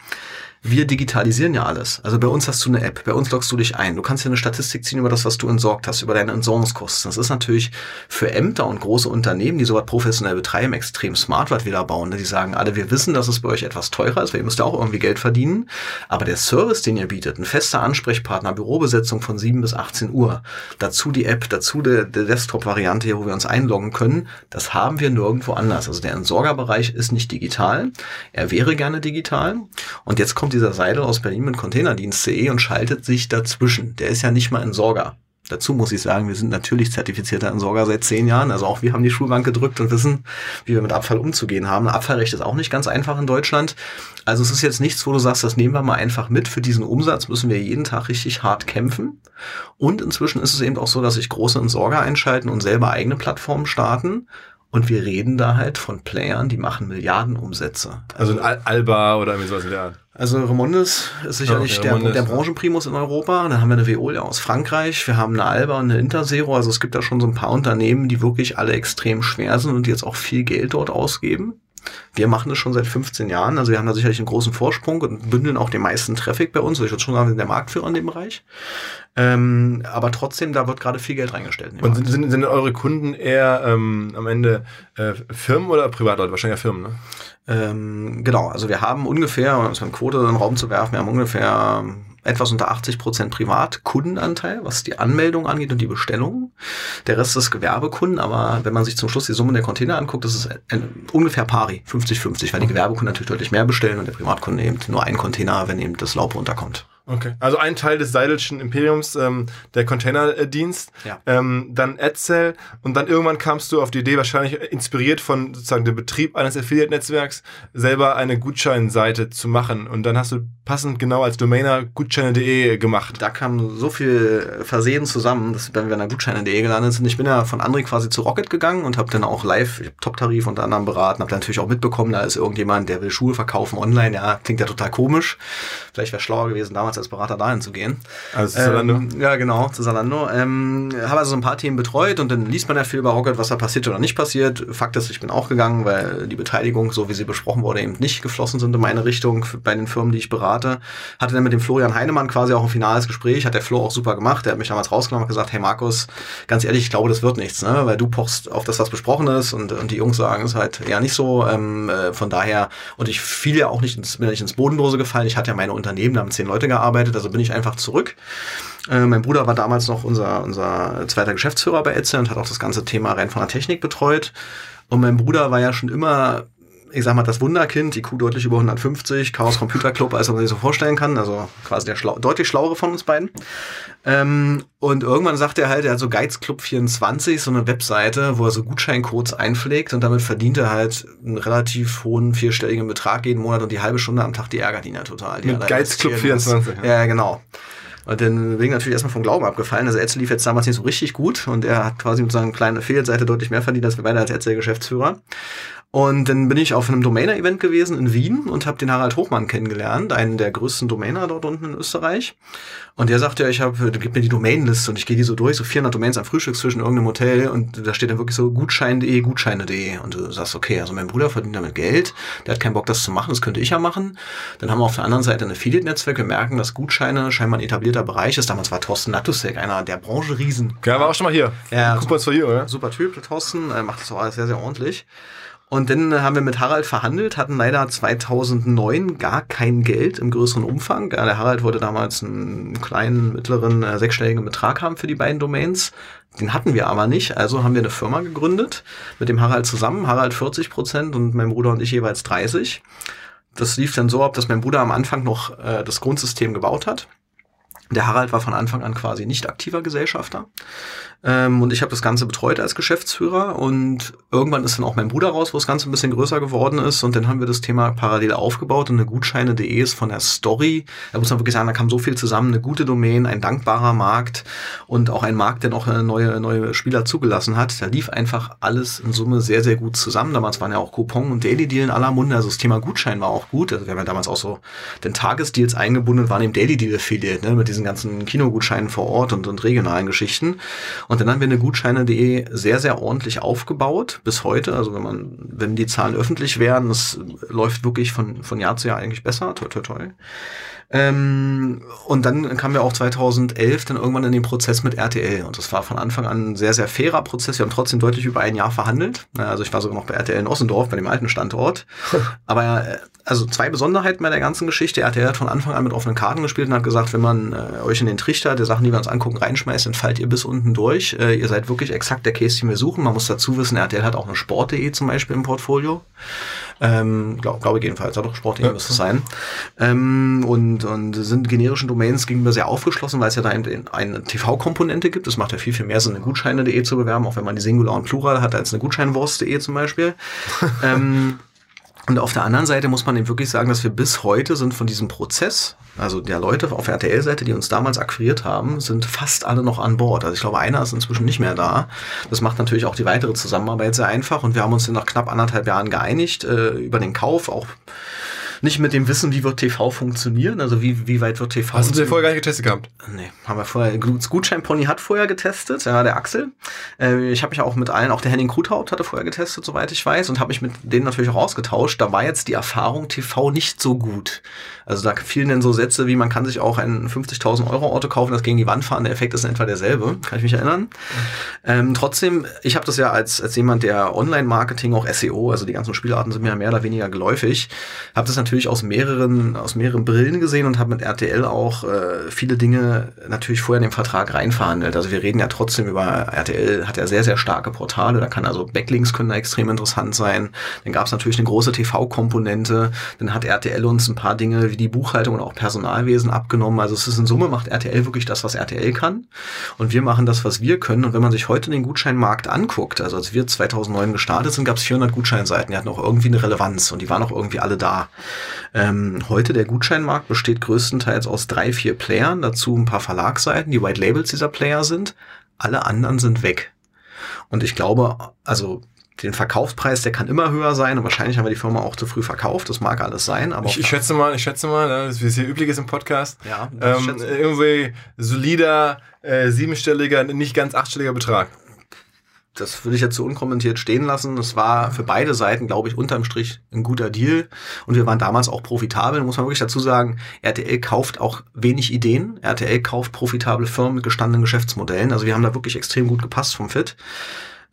wir digitalisieren ja alles. Also bei uns hast du eine App, bei uns loggst du dich ein. Du kannst ja eine Statistik ziehen über das, was du entsorgt hast, über deine Entsorgungskosten. Das ist natürlich für Ämter und große Unternehmen, die sowas professionell betreiben, extrem smart, was wir da bauen. Die sagen alle, wir wissen, dass es bei euch etwas teurer ist, weil ihr müsst ja auch irgendwie Geld verdienen. Aber der Service, den ihr bietet, ein fester Ansprechpartner, Bürobesetzung von 7 bis 18 Uhr, dazu die App, dazu die, die Desktop-Variante hier, wo wir uns einloggen können, das haben wir nirgendwo anders. Also der Entsorgerbereich ist nicht digital. Er wäre gerne digital. Und jetzt kommt kommt dieser Seidel aus Berlin mit Containerdienst.de und schaltet sich dazwischen. Der ist ja nicht mal Entsorger. Dazu muss ich sagen, wir sind natürlich zertifizierter Entsorger seit zehn Jahren. Also auch wir haben die Schulbank gedrückt und wissen, wie wir mit Abfall umzugehen haben. Abfallrecht ist auch nicht ganz einfach in Deutschland. Also es ist jetzt nichts, wo du sagst, das nehmen wir mal einfach mit. Für diesen Umsatz müssen wir jeden Tag richtig hart kämpfen. Und inzwischen ist es eben auch so, dass sich große Entsorger einschalten und selber eigene Plattformen starten und wir reden da halt von Playern, die machen Milliardenumsätze. Also, also ein Alba oder irgendwie sowas in der Art. Also Remondes ist sicherlich ja, der, der Branchenprimus in Europa. Dann haben wir eine Veolia aus Frankreich, wir haben eine Alba und eine Interzero. Also es gibt da schon so ein paar Unternehmen, die wirklich alle extrem schwer sind und jetzt auch viel Geld dort ausgeben. Wir machen das schon seit 15 Jahren, also wir haben da sicherlich einen großen Vorsprung und bündeln auch den meisten Traffic bei uns. Also ich würde schon sagen, wir sind der Marktführer in dem Bereich. Ähm, aber trotzdem, da wird gerade viel Geld reingestellt. Und sind, sind, sind eure Kunden eher ähm, am Ende äh, Firmen oder Privatleute? Wahrscheinlich ja Firmen, ne? Ähm, genau, also wir haben ungefähr, um es mit Quote in den Raum zu werfen, wir haben ungefähr etwas unter 80 Prozent Privatkundenanteil, was die Anmeldung angeht und die Bestellung. Der Rest ist Gewerbekunden, aber wenn man sich zum Schluss die Summe der Container anguckt, das ist ungefähr pari, 50-50, weil die Gewerbekunden natürlich deutlich mehr bestellen und der Privatkunde eben nur einen Container, wenn eben das Laub runterkommt. Okay. Also ein Teil des Seidelschen Imperiums, ähm, der Containerdienst, ja. ähm, dann AdSell und dann irgendwann kamst du auf die Idee, wahrscheinlich inspiriert von sozusagen dem Betrieb eines Affiliate-Netzwerks, selber eine Gutscheinseite zu machen. Und dann hast du passend genau als Domainer gutscheine.de gemacht. Da kam so viel Versehen zusammen, dass wir an der Gutscheine.de gelandet sind. Ich bin ja von André quasi zu Rocket gegangen und habe dann auch live Top-Tarif unter anderem beraten, habe natürlich auch mitbekommen, da ist irgendjemand, der will Schuhe verkaufen online. Ja, klingt ja total komisch. Vielleicht wäre schlauer gewesen, damals als Berater dahin zu gehen. Also zu Salando? Ähm, ja, genau, zu Salando. Ähm, habe also so ein paar Themen betreut und dann liest man ja viel über Rocket, was da passiert oder nicht passiert. Fakt ist, ich bin auch gegangen, weil die Beteiligung, so wie sie besprochen wurde, eben nicht geflossen sind in meine Richtung bei den Firmen, die ich berate. Hatte dann mit dem Florian Heinemann quasi auch ein finales Gespräch, hat der Flo auch super gemacht. Der hat mich damals rausgenommen und gesagt, hey Markus, ganz ehrlich, ich glaube, das wird nichts, ne? weil du pochst auf das, was besprochen ist und, und die Jungs sagen, es ist halt eher nicht so. Ähm, äh, von daher, und ich fiel ja auch nicht ins, bin nicht ins Bodenlose gefallen. Ich hatte ja meine Unternehmen, da haben zehn Leute gearbeitet gearbeitet, also bin ich einfach zurück. Äh, mein Bruder war damals noch unser, unser zweiter Geschäftsführer bei Etze und hat auch das ganze Thema rein von der Technik betreut. Und mein Bruder war ja schon immer ich sag mal, das Wunderkind, die Kuh deutlich über 150, Chaos Computer Club, als man sich so vorstellen kann, also quasi der schlau deutlich schlauere von uns beiden. Ähm, und irgendwann sagt er halt, er hat so Geizclub 24, so eine Webseite, wo er so Gutscheincodes einpflegt und damit verdient er halt einen relativ hohen vierstelligen Betrag jeden Monat und die halbe Stunde am Tag, die ärgert ihn ja total. Mit Geizclub 24. Ja. ja, genau. Und dann bin ich natürlich erstmal vom Glauben abgefallen. Also Etzel lief jetzt damals nicht so richtig gut und er hat quasi mit seiner kleinen Affiliate-Seite deutlich mehr verdient als wir beide als Etzel-Geschäftsführer. Und dann bin ich auf einem Domainer-Event gewesen in Wien und habe den Harald Hochmann kennengelernt, einen der größten Domainer dort unten in Österreich. Und der sagte, ja, ich habe, gib mir die Domainliste und ich gehe die so durch, so 400 Domains am Frühstück zwischen irgendeinem Hotel und da steht dann wirklich so Gutschein.de, Gutscheine.de und du sagst, okay, also mein Bruder verdient damit Geld, der hat keinen Bock, das zu machen, das könnte ich ja machen. Dann haben wir auf der anderen Seite ein Affiliate-Netzwerk, wir merken, dass Gutscheine scheinbar ein etablierter Bereich ist. Damals war Thorsten Natusek einer der Branche-Riesen. Ja, war auch schon mal hier. Ja, Coupons for you, oder? Super Typ, Thorsten, äh, macht das auch alles sehr, sehr ordentlich. Und dann haben wir mit Harald verhandelt, hatten leider 2009 gar kein Geld im größeren Umfang. Der Harald wollte damals einen kleinen, mittleren, äh, sechsstelligen Betrag haben für die beiden Domains. Den hatten wir aber nicht, also haben wir eine Firma gegründet mit dem Harald zusammen. Harald 40 Prozent und mein Bruder und ich jeweils 30. Das lief dann so ab, dass mein Bruder am Anfang noch äh, das Grundsystem gebaut hat. Der Harald war von Anfang an quasi nicht aktiver Gesellschafter. Ähm, und ich habe das Ganze betreut als Geschäftsführer. Und irgendwann ist dann auch mein Bruder raus, wo das Ganze ein bisschen größer geworden ist. Und dann haben wir das Thema parallel aufgebaut. Und eine Gutscheine.de ist von der Story, da muss man wirklich sagen, da kam so viel zusammen. Eine gute Domain, ein dankbarer Markt und auch ein Markt, der noch neue, neue Spieler zugelassen hat. Da lief einfach alles in Summe sehr, sehr gut zusammen. Damals waren ja auch Coupon und Daily Deal in aller Munde. Also das Thema Gutschein war auch gut. Also wir haben ja damals auch so den Tagesdeals eingebunden, waren im Daily Deal Affiliate, ne, mit diesen ganzen Kinogutscheinen vor Ort und, und regionalen Geschichten. Und dann haben wir eine Gutscheine.de sehr, sehr ordentlich aufgebaut bis heute. Also wenn man, wenn die Zahlen öffentlich wären, das läuft wirklich von, von Jahr zu Jahr eigentlich besser. Toi, toi, toi. Ähm, und dann kamen wir auch 2011 dann irgendwann in den Prozess mit RTL. Und das war von Anfang an ein sehr, sehr fairer Prozess. Wir haben trotzdem deutlich über ein Jahr verhandelt. Also ich war sogar noch bei RTL in Ossendorf, bei dem alten Standort. Aber äh, also zwei Besonderheiten bei der ganzen Geschichte. RTL hat von Anfang an mit offenen Karten gespielt und hat gesagt, wenn man äh, euch in den Trichter der Sachen, die wir uns angucken, reinschmeißt, dann fallt ihr bis unten durch. Äh, ihr seid wirklich exakt der Case, den wir suchen. Man muss dazu wissen, RTL hat auch eine Sport.de zum Beispiel im Portfolio. Ähm, glaube glaub ich jedenfalls, ja doch, Sport.de ja. müsste es sein. Ähm, und, und sind generischen Domains gegenüber sehr aufgeschlossen, weil es ja da eine, eine TV-Komponente gibt. Es macht ja viel, viel mehr Sinn, eine Gutscheine.de zu bewerben, auch wenn man die Singular und Plural hat, als eine Gutscheinwurst.de zum Beispiel. ähm, und auf der anderen Seite muss man eben wirklich sagen, dass wir bis heute sind von diesem Prozess, also der Leute auf RTL-Seite, die uns damals akquiriert haben, sind fast alle noch an Bord. Also ich glaube, einer ist inzwischen nicht mehr da. Das macht natürlich auch die weitere Zusammenarbeit sehr einfach und wir haben uns dann nach knapp anderthalb Jahren geeinigt äh, über den Kauf, auch nicht mit dem Wissen, wie wird TV funktionieren, also wie, wie weit wird TV Hast du den vorher gar nicht getestet gehabt? Nee, haben wir vorher, das Gutscheinpony hat vorher getestet, ja, der Axel. Äh, ich habe mich auch mit allen, auch der Henning Kruthaut hatte vorher getestet, soweit ich weiß, und habe mich mit denen natürlich auch ausgetauscht. Da war jetzt die Erfahrung TV nicht so gut. Also da fielen dann so Sätze wie, man kann sich auch ein 50.000 Euro Auto kaufen, das gegen die Wand fahren, der Effekt ist in etwa derselbe, kann ich mich erinnern. Ähm, trotzdem, ich habe das ja als, als jemand, der Online-Marketing, auch SEO, also die ganzen Spielarten sind mir mehr oder weniger geläufig, habe das natürlich aus mehreren, aus mehreren Brillen gesehen und habe mit RTL auch äh, viele Dinge natürlich vorher in den Vertrag reinverhandelt. Also wir reden ja trotzdem über, RTL hat ja sehr, sehr starke Portale, da kann also Backlinks können da extrem interessant sein. Dann gab es natürlich eine große TV-Komponente, dann hat RTL uns ein paar Dinge wie die Buchhaltung und auch Personalwesen abgenommen. Also es ist in Summe macht RTL wirklich das, was RTL kann. Und wir machen das, was wir können. Und wenn man sich heute den Gutscheinmarkt anguckt, also als wir 2009 gestartet sind, gab es 400 Gutscheinseiten. Die hatten auch irgendwie eine Relevanz und die waren auch irgendwie alle da. Ähm, heute der Gutscheinmarkt besteht größtenteils aus drei, vier Playern, dazu ein paar Verlagsseiten, die White Labels dieser Player sind. Alle anderen sind weg. Und ich glaube, also den Verkaufspreis, der kann immer höher sein und wahrscheinlich haben wir die Firma auch zu früh verkauft. Das mag alles sein, aber ich, ich schätze mal, ich schätze mal, ne, wie es hier üblich ist im Podcast. Ja, ähm, irgendwie solider äh, siebenstelliger, nicht ganz achtstelliger Betrag. Das würde ich jetzt so unkommentiert stehen lassen. Das war für beide Seiten, glaube ich, unterm Strich ein guter Deal. Und wir waren damals auch profitabel, muss man wirklich dazu sagen. RTL kauft auch wenig Ideen. RTL kauft profitable Firmen mit gestandenen Geschäftsmodellen. Also wir haben da wirklich extrem gut gepasst vom Fit.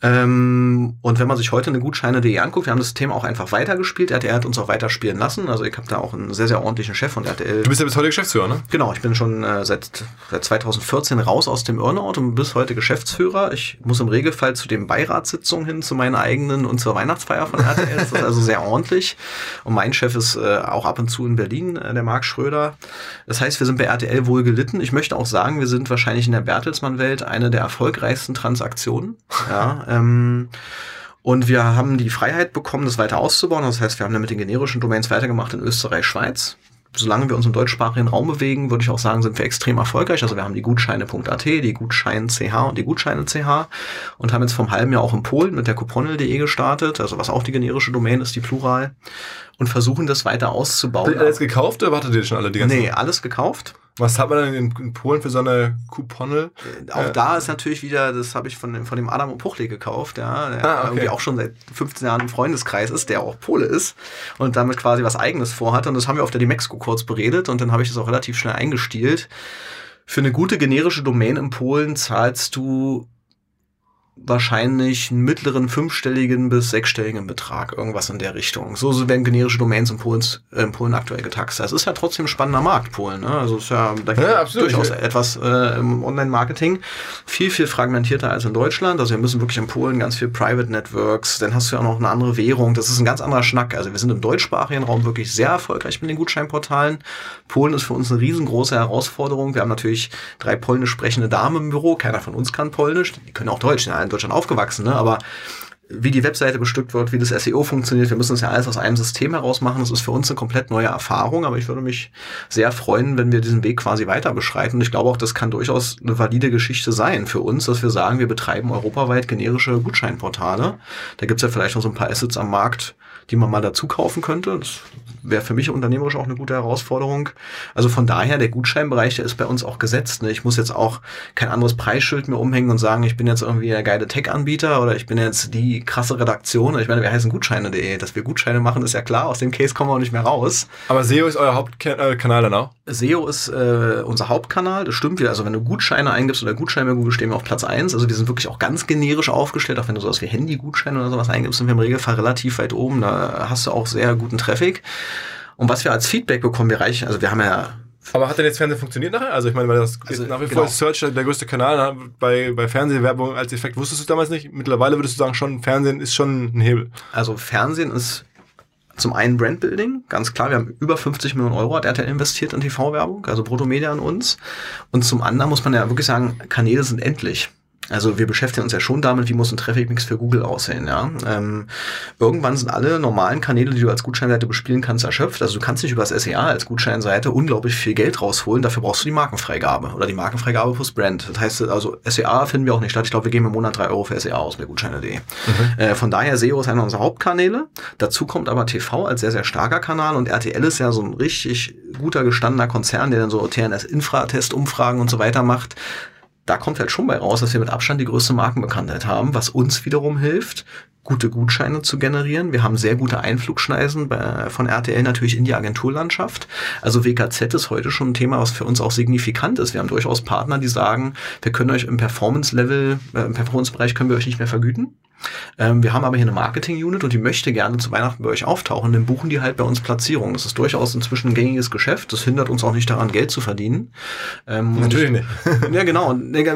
Ähm, und wenn man sich heute eine Gutscheine.de anguckt, wir haben das Thema auch einfach weitergespielt. RTL hat uns auch weiterspielen lassen. Also ich habe da auch einen sehr, sehr ordentlichen Chef von RTL. Du bist ja bis heute Geschäftsführer, ne? Genau, ich bin schon äh, seit, seit 2014 raus aus dem Earnout und bis heute Geschäftsführer. Ich muss im Regelfall zu den Beiratssitzungen hin, zu meinen eigenen und zur Weihnachtsfeier von RTL. Das ist also sehr ordentlich. Und mein Chef ist äh, auch ab und zu in Berlin, äh, der Marc Schröder. Das heißt, wir sind bei RTL wohl gelitten. Ich möchte auch sagen, wir sind wahrscheinlich in der Bertelsmann-Welt eine der erfolgreichsten Transaktionen. Ja, ähm, und wir haben die Freiheit bekommen, das weiter auszubauen. Das heißt, wir haben dann mit den generischen Domains weitergemacht in Österreich, Schweiz. solange wir uns im deutschsprachigen Raum bewegen, würde ich auch sagen, sind wir extrem erfolgreich. Also wir haben die Gutscheine.at, die Gutschein.ch und die Gutscheine.ch und haben jetzt vom halben Jahr auch in Polen mit der Couponel.de gestartet, also was auch die generische Domain ist, die Plural, und versuchen das weiter auszubauen. Habt ihr alles gekauft oder wartet ihr schon alle die ganze Nee, alles gekauft. Was hat man denn in, Polen für so eine Couponel? Auch Äh, da ist natürlich wieder, das habe ich von, dem- von dem Adam Puchle gekauft, ja, der Ah, okay. irgendwie auch schon seit 15 Jahren im Freundeskreis ist, der auch Pole ist und damit quasi was eigenes vorhat. Und das haben wir auf der Dimexco kurz beredet und dann habe ich das auch relativ schnell eingestielt. Für eine gute generische Domain in Polen zahlst du wahrscheinlich einen mittleren fünfstelligen bis sechsstelligen Betrag, irgendwas in der Richtung. So so werden generische Domains in Polen, äh, in Polen aktuell getaxt. Das ist ja trotzdem ein spannender Markt, Polen. Ne? Also ist ja, da Ja, absolut. durchaus etwas äh, im Online-Marketing. Viel, viel fragmentierter als in Deutschland. Also wir müssen wirklich in Polen ganz viel Private Networks, dann hast du ja auch noch eine andere Währung. Das ist ein ganz anderer Schnack. Also wir sind im deutschsprachigen Raum wirklich sehr erfolgreich mit den Gutscheinportalen. Polen ist für uns eine riesengroße Herausforderung. Wir haben natürlich drei polnisch sprechende Damen im Büro. Keiner von uns kann Polnisch. Die können auch Deutsch, ja in Deutschland aufgewachsen, ne? aber wie die Webseite bestückt wird, wie das SEO funktioniert. Wir müssen das ja alles aus einem System heraus machen. Das ist für uns eine komplett neue Erfahrung, aber ich würde mich sehr freuen, wenn wir diesen Weg quasi weiter beschreiten. Und ich glaube auch, das kann durchaus eine valide Geschichte sein für uns, dass wir sagen, wir betreiben europaweit generische Gutscheinportale. Da gibt's ja vielleicht noch so ein paar Assets am Markt, die man mal dazu kaufen könnte. Das wäre für mich unternehmerisch auch eine gute Herausforderung. Also von daher, der Gutscheinbereich, der ist bei uns auch gesetzt. Ne? Ich muss jetzt auch kein anderes Preisschild mehr umhängen und sagen, ich bin jetzt irgendwie der geile Tech-Anbieter oder ich bin jetzt die krasse Redaktion. Ich meine, wir heißen Gutscheine.de. Dass wir Gutscheine machen, ist ja klar. Aus dem Case kommen wir auch nicht mehr raus. Aber SEO ist euer Hauptkanal dann auch? SEO ist äh, unser Hauptkanal, das stimmt wieder. Also wenn du Gutscheine eingibst oder Gutscheine bei Google, stehen wir auf Platz eins. Also wir sind wirklich auch ganz generisch aufgestellt. Auch wenn du sowas wie Handy-Gutscheine oder sowas eingibst, sind wir im Regelfall relativ weit oben. Da hast du auch sehr guten Traffic. Und was wir als Feedback bekommen, wir reichen, also wir haben ja Aber hat denn jetzt Fernsehen funktioniert nachher? Also ich meine, weil das Also, ist nach wie genau. vor ist Search der größte Kanal. ne? Bei, bei Fernsehwerbung als Effekt wusstest du damals nicht. Mittlerweile würdest du sagen, schon Fernsehen ist schon ein Hebel. Also Fernsehen ist zum einen Brandbuilding, ganz klar, wir haben über 50 Millionen Euro hat RTL investiert in TV-Werbung, also Bruttomedia an uns. Und zum anderen muss man ja wirklich sagen, Kanäle sind endlich. Also wir beschäftigen uns ja schon damit, wie muss ein Traffic-Mix für Google aussehen. Ja? Ähm, irgendwann sind alle normalen Kanäle, die du als Gutscheinseite bespielen kannst, erschöpft. Also du kannst nicht über das SEA als Gutscheinseite unglaublich viel Geld rausholen. Dafür brauchst du die Markenfreigabe oder die Markenfreigabe plus Brand. Das heißt, also SEA finden wir auch nicht statt. Ich glaube, wir geben im Monat drei Euro für SEA aus bei Gutscheine.de. Äh, von daher, SEO ist einer unserer Hauptkanäle. Dazu kommt aber TV als sehr, sehr starker Kanal und RTL ist ja so ein richtig guter gestandener Konzern, der dann so TNS-Infratest-Umfragen und so weiter macht da kommt halt schon bei raus, dass wir mit Abstand die größte Markenbekanntheit haben, was uns wiederum hilft, gute Gutscheine zu generieren. Wir haben sehr gute Einflugschneisen bei, von RTL natürlich in die Agenturlandschaft. Also WKZ ist heute schon ein Thema, was für uns auch signifikant ist. Wir haben durchaus Partner, die sagen, wir können euch im Performance-Level, äh, im Performance-Bereich können wir euch nicht mehr vergüten. Ähm, wir haben aber hier eine Marketing-Unit und die möchte gerne zu Weihnachten bei euch auftauchen. Dann buchen die halt bei uns Platzierungen. Das ist durchaus inzwischen ein gängiges Geschäft. Das hindert uns auch nicht daran, Geld zu verdienen. Ähm, Natürlich ich- nicht. ja, genau.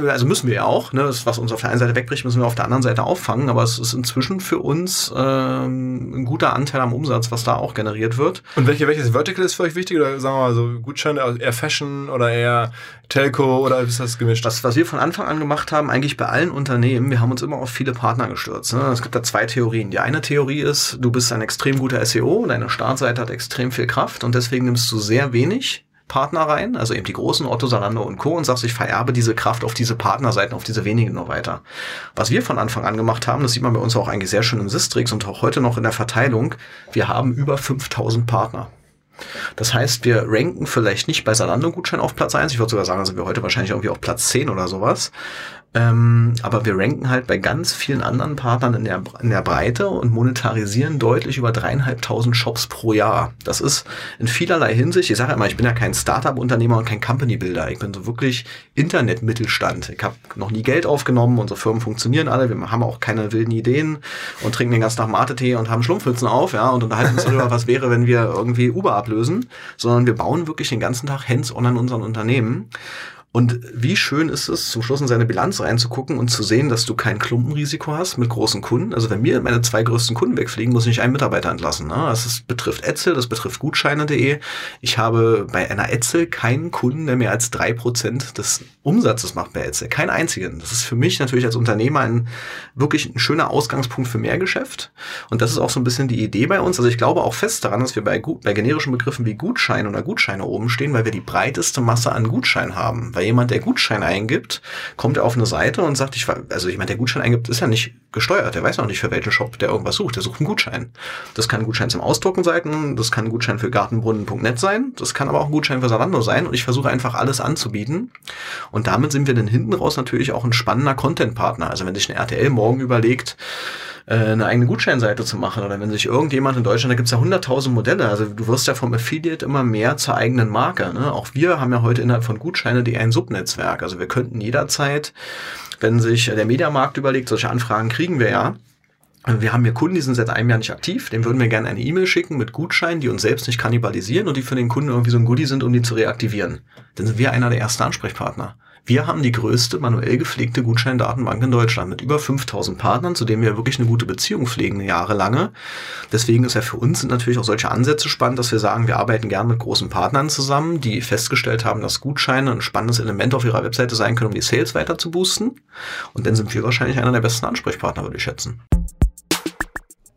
Also müssen wir ja auch. Ne? Das, was uns auf der einen Seite wegbricht, müssen wir auf der anderen Seite auffangen. Aber es ist inzwischen für uns ähm, ein guter Anteil am Umsatz, was da auch generiert wird. Und welche, welches Vertical ist für euch wichtig? Oder sagen wir mal so Gutscheine, also eher Fashion oder eher Telco oder ist das gemischt? Das, was wir von Anfang an gemacht haben, eigentlich bei allen Unternehmen, wir haben uns immer auf viele Partner gestürzt. Ne? Es gibt da zwei Theorien. Die eine Theorie ist, du bist ein extrem guter SEO, deine Startseite hat extrem viel Kraft und deswegen nimmst du sehr wenig Partner rein, also eben die großen Otto, Salando und Co. und sagst, ich vererbe diese Kraft auf diese Partnerseiten, auf diese wenigen nur weiter. Was wir von Anfang an gemacht haben, das sieht man bei uns auch eigentlich sehr schön im Sistrix und auch heute noch in der Verteilung, wir haben über 5000 Partner. Das heißt, wir ranken vielleicht nicht bei Salando-Gutschein auf Platz 1. Ich würde sogar sagen, sind wir heute wahrscheinlich irgendwie auf Platz 10 oder sowas. Ähm, aber wir ranken halt bei ganz vielen anderen Partnern in der, in der Breite und monetarisieren deutlich über dreieinhalbtausend Shops pro Jahr. Das ist in vielerlei Hinsicht, ich sage immer, ich bin ja kein Startup-Unternehmer und kein Company-Builder. Ich bin so wirklich Internet-Mittelstand. Ich habe noch nie Geld aufgenommen, unsere Firmen funktionieren alle, wir haben auch keine wilden Ideen und trinken den ganzen Tag Mate-Tee und haben Schlumpfhützen auf, ja, und unterhalten uns darüber, was wäre, wenn wir irgendwie Uber ablösen, sondern wir bauen wirklich den ganzen Tag hands-on an unseren Unternehmen. Und wie schön ist es, zum Schluss in seine Bilanz reinzugucken und zu sehen, dass du kein Klumpenrisiko hast mit großen Kunden. Also wenn mir meine zwei größten Kunden wegfliegen, muss ich einen Mitarbeiter entlassen. Ne? Das ist, betrifft Etzel, das betrifft Gutscheine.de. Ich habe bei einer Etzel keinen Kunden, der mehr als drei Prozent des Umsatzes macht bei Etzel. Keinen einzigen. Das ist für mich natürlich als Unternehmer ein wirklich ein schöner Ausgangspunkt für mehr Geschäft. Und das ist auch so ein bisschen die Idee bei uns. Also ich glaube auch fest daran, dass wir bei, bei generischen Begriffen wie Gutschein oder Gutscheine oben stehen, weil wir die breiteste Masse an Gutscheinen haben weil jemand, der Gutschein eingibt, kommt auf eine Seite und sagt, ich, also jemand, der Gutschein eingibt, ist ja nicht gesteuert. Der weiß noch nicht, für welchen Shop der irgendwas sucht. Der sucht einen Gutschein. Das kann ein Gutschein zum Ausdrucken sein, das kann ein Gutschein für gartenbrunnen.net sein, das kann aber auch ein Gutschein für Salando sein und ich versuche einfach alles anzubieten. Und damit sind wir dann hinten raus natürlich auch ein spannender Content-Partner. Also wenn sich ein RTL morgen überlegt, äh, eine eigene Gutscheinseite zu machen oder wenn sich irgendjemand in Deutschland, da gibt's ja hunderttausend Modelle, also du wirst ja vom Affiliate immer mehr zur eigenen Marke. Ne? Auch wir haben ja heute innerhalb von Gutscheine.de ein Subnetzwerk. Also wir könnten jederzeit, wenn sich der Mediamarkt überlegt, solche Anfragen kriegen wir ja, wir haben hier Kunden, die sind seit einem Jahr nicht aktiv. Dem würden wir gerne eine E-Mail schicken mit Gutscheinen, die uns selbst nicht kannibalisieren und die für den Kunden irgendwie so ein Goodie sind, um die zu reaktivieren. Dann sind wir einer der ersten Ansprechpartner. Wir haben die größte manuell gepflegte Gutscheindatenbank in Deutschland mit über 5000 Partnern, zu denen wir wirklich eine gute Beziehung pflegen, jahrelange. Deswegen ist ja für uns natürlich auch solche Ansätze spannend, dass wir sagen, wir arbeiten gern mit großen Partnern zusammen, die festgestellt haben, dass Gutscheine ein spannendes Element auf ihrer Webseite sein können, um die Sales weiter zu boosten. Und dann sind wir wahrscheinlich einer der besten Ansprechpartner, würde ich schätzen.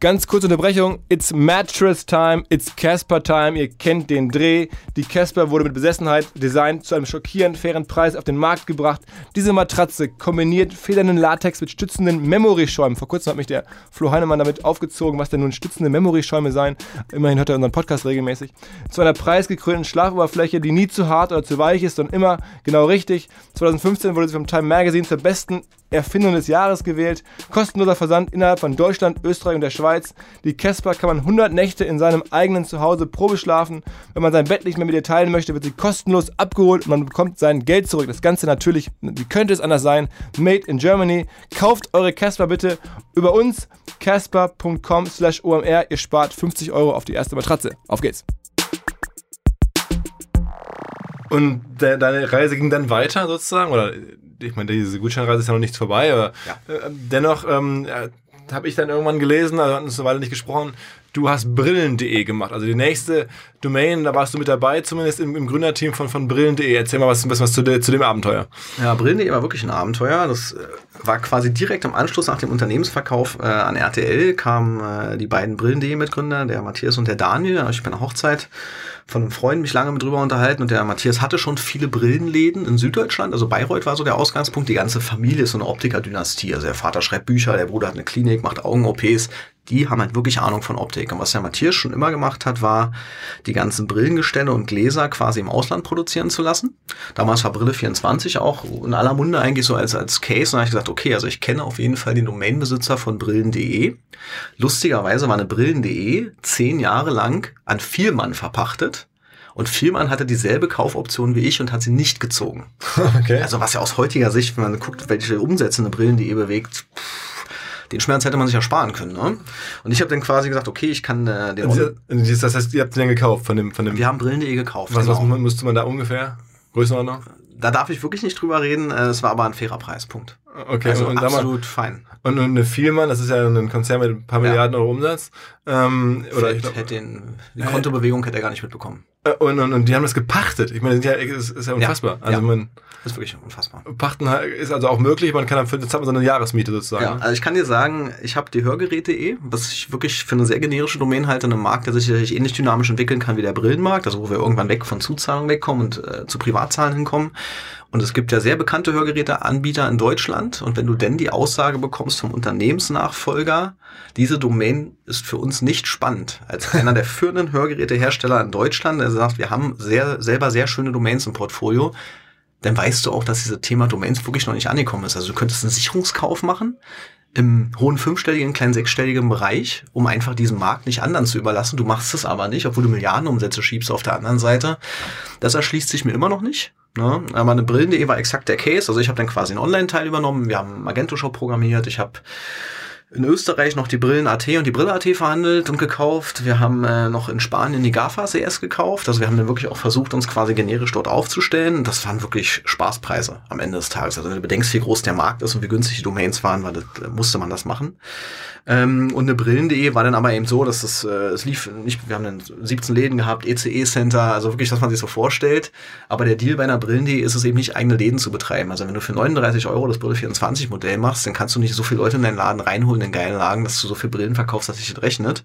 Ganz kurze Unterbrechung. It's Mattress Time, it's Casper Time. Ihr kennt den Dreh. Die Casper wurde mit Besessenheit designt, zu einem schockierend fairen Preis auf den Markt gebracht. Diese Matratze kombiniert federnden Latex mit stützenden Memory-Schäumen. Vor kurzem hat mich der Flo Heinemann damit aufgezogen, was denn nun stützende Memory-Schäume seien. Immerhin hört er unseren Podcast regelmäßig. Zu einer preisgekrönten Schlafoberfläche, die nie zu hart oder zu weich ist, sondern immer genau richtig. 2015 wurde sie vom Time Magazine zur besten Erfindung des Jahres gewählt. Kostenloser Versand innerhalb von Deutschland, Österreich und der Schweiz. Die Casper kann man 100 Nächte in seinem eigenen Zuhause Probe schlafen. Wenn man sein Bett nicht mehr mit ihr teilen möchte, wird sie kostenlos abgeholt und man bekommt sein Geld zurück. Das Ganze natürlich, wie könnte es anders sein, made in Germany. Kauft eure Casper bitte über uns, casper.com slash omr. Ihr spart 50 Euro auf die erste Matratze. Auf geht's. Und de deine Reise ging dann weiter sozusagen? Oder ich meine, diese Gutscheinreise ist ja noch nicht vorbei, aber ja. äh, dennoch ähm, äh, habe ich dann irgendwann gelesen, also hatten uns eine Weile nicht gesprochen, du hast brillen.de gemacht. Also die nächste Domain, da warst du mit dabei, zumindest im, im Gründerteam von, von brillen.de. Erzähl mal was, was, was zu, de, zu dem Abenteuer. Ja, brillen.de war wirklich ein Abenteuer. Das äh, war quasi direkt im Anschluss nach dem Unternehmensverkauf äh, an RTL kamen äh, die beiden brillen.de Mitgründer, der Matthias und der Daniel. Ich bin in der Hochzeit von einem Freund mich lange mit drüber unterhalten und der Matthias hatte schon viele Brillenläden in Süddeutschland. Also Bayreuth war so der Ausgangspunkt. Die ganze Familie ist so eine Optikerdynastie. Also der Vater schreibt Bücher, der Bruder hat eine Klinik, macht Augen-OPs. Die haben halt wirklich Ahnung von Optik. Und was der Matthias schon immer gemacht hat, war, die ganzen Brillengestelle und Gläser quasi im Ausland produzieren zu lassen. Damals war Brille 24 auch in aller Munde eigentlich so als, als Case. Und da habe ich gesagt, okay, also ich kenne auf jeden Fall den Domainbesitzer von Brillen.de. Lustigerweise war eine Brillen.de zehn Jahre lang an Vielmann verpachtet. Und Vielmann hatte dieselbe Kaufoption wie ich und hat sie nicht gezogen. Okay. Also was ja aus heutiger Sicht, wenn man guckt, welche Umsätze eine Brillen.de bewegt, pff, den Schmerz hätte man sich ersparen können. Ne? Und ich habe dann quasi gesagt, okay, ich kann äh, den... Das heißt, ihr habt den gekauft von dem... Von dem Wir haben Brillen.de gekauft. Was, genau. was müsste man da ungefähr? Größenordnung? Da darf ich wirklich nicht drüber reden. Äh, es war aber ein fairer Preispunkt. Okay, also und absolut fein. Und eine Vielmann, das ist ja ein Konzern mit ein paar ja. Milliarden Euro Umsatz. Ähm, oder ich glaub, hätte den, die Kontobewegung hätte er gar nicht mitbekommen. Äh, und, und, und die haben das gepachtet. Ich meine, das ist ja, ist, ist ja unfassbar. Ja, also ja. man das ist wirklich unfassbar. Pachten ist also auch möglich, man kann dafür, jetzt hat man so eine Jahresmiete sozusagen. Ja, also ich kann dir sagen, ich habe die Hörgeräte.de, was ich wirklich für eine sehr generische Domain halte, einen Markt, der sich ähnlich dynamisch entwickeln kann wie der Brillenmarkt, also wo wir irgendwann weg von Zuzahlung wegkommen und äh, zu Privatzahlen hinkommen. Und es gibt ja sehr bekannte Hörgeräteanbieter in Deutschland. Und wenn du denn die Aussage bekommst vom Unternehmensnachfolger, diese Domain ist für uns nicht spannend. Als einer der führenden Hörgerätehersteller in Deutschland, der sagt, wir haben sehr, selber sehr schöne Domains im Portfolio, dann weißt du auch, dass dieses Thema Domains wirklich noch nicht angekommen ist. Also du könntest einen Sicherungskauf machen im hohen fünfstelligen, kleinen sechsstelligen Bereich, um einfach diesen Markt nicht anderen zu überlassen. Du machst es aber nicht, obwohl du Milliardenumsätze schiebst auf der anderen Seite. Das erschließt sich mir immer noch nicht. Ne? Aber eine Brillen.de war exakt der Case. Also ich habe dann quasi einen Online-Teil übernommen. Wir haben Magento Shop programmiert. Ich habe in Österreich noch die Brillen AT und die Brille AT verhandelt und gekauft. Wir haben äh, noch in Spanien die GAFAs erst gekauft. Also wir haben dann wirklich auch versucht, uns quasi generisch dort aufzustellen. Das waren wirklich Spaßpreise am Ende des Tages. Also wenn du bedenkst, wie groß der Markt ist und wie günstig die Domains waren, weil das, musste man das machen. Ähm, und eine Brillen.de war dann aber eben so, dass es, äh, es lief nicht, wir haben dann 17 Läden gehabt, ECE-Center, also wirklich, dass man sich so vorstellt. Aber der Deal bei einer Brillen.de ist es eben nicht, eigene Läden zu betreiben. Also wenn du für 39 Euro das Brille 24 Modell machst, dann kannst du nicht so viele Leute in deinen Laden reinholen, in geilen Lagen, dass du so viel Brillen verkaufst, dass sich das rechnet.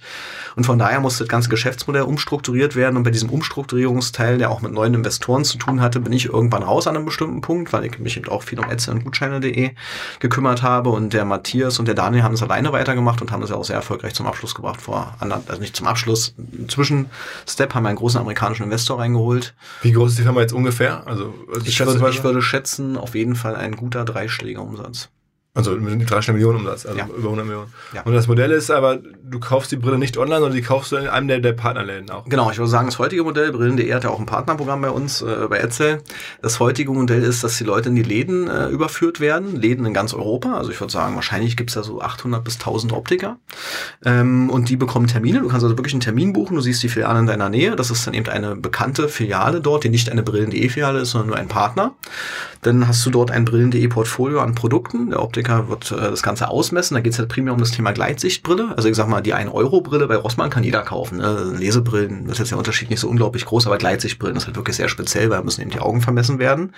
Und von daher musste das ganze Geschäftsmodell umstrukturiert werden. Und bei diesem Umstrukturierungsteil, der auch mit neuen Investoren zu tun hatte, bin ich irgendwann raus an einem bestimmten Punkt, weil ich mich eben auch viel um Etsy und Gutscheine.de gekümmert habe. Und der Matthias und der Daniel haben es alleine weitergemacht und haben das ja auch sehr erfolgreich zum Abschluss gebracht vor anderen, also nicht zum Abschluss, Zwischenstep haben wir einen großen amerikanischen Investor reingeholt. Wie groß ist die Firma jetzt ungefähr? Also, also ich, würde, ich würde schätzen, auf jeden Fall ein guter dreischläger Umsatz. Also mit 300 Millionen Umsatz, also ja. über 100 Millionen. Ja. Und das Modell ist aber, du kaufst die Brille nicht online, sondern die kaufst du in einem der, der Partnerläden auch. Genau, ich würde sagen, das heutige Modell, Brillen.de hat ja auch ein Partnerprogramm bei uns, äh, bei Edsel. Das heutige Modell ist, dass die Leute in die Läden äh, überführt werden, Läden in ganz Europa. Also ich würde sagen, wahrscheinlich gibt es da so 800 bis 1000 Optiker. Ähm, und die bekommen Termine. Du kannst also wirklich einen Termin buchen, du siehst die Filiale in deiner Nähe. Das ist dann eben eine bekannte Filiale dort, die nicht eine Brillen.de Filiale ist, sondern nur ein Partner. Dann hast du dort ein Brillen.de Portfolio an Produkten. Der Optiker wird äh, das Ganze ausmessen. Da geht es halt primär um das Thema Gleitsichtbrille. Also ich sag mal, die 1-Euro-Brille bei Rossmann kann jeder kaufen. Ne? Lesebrillen ist jetzt der Unterschied nicht so unglaublich groß, aber Gleitsichtbrillen ist halt wirklich sehr speziell, weil müssen eben die Augen vermessen werden.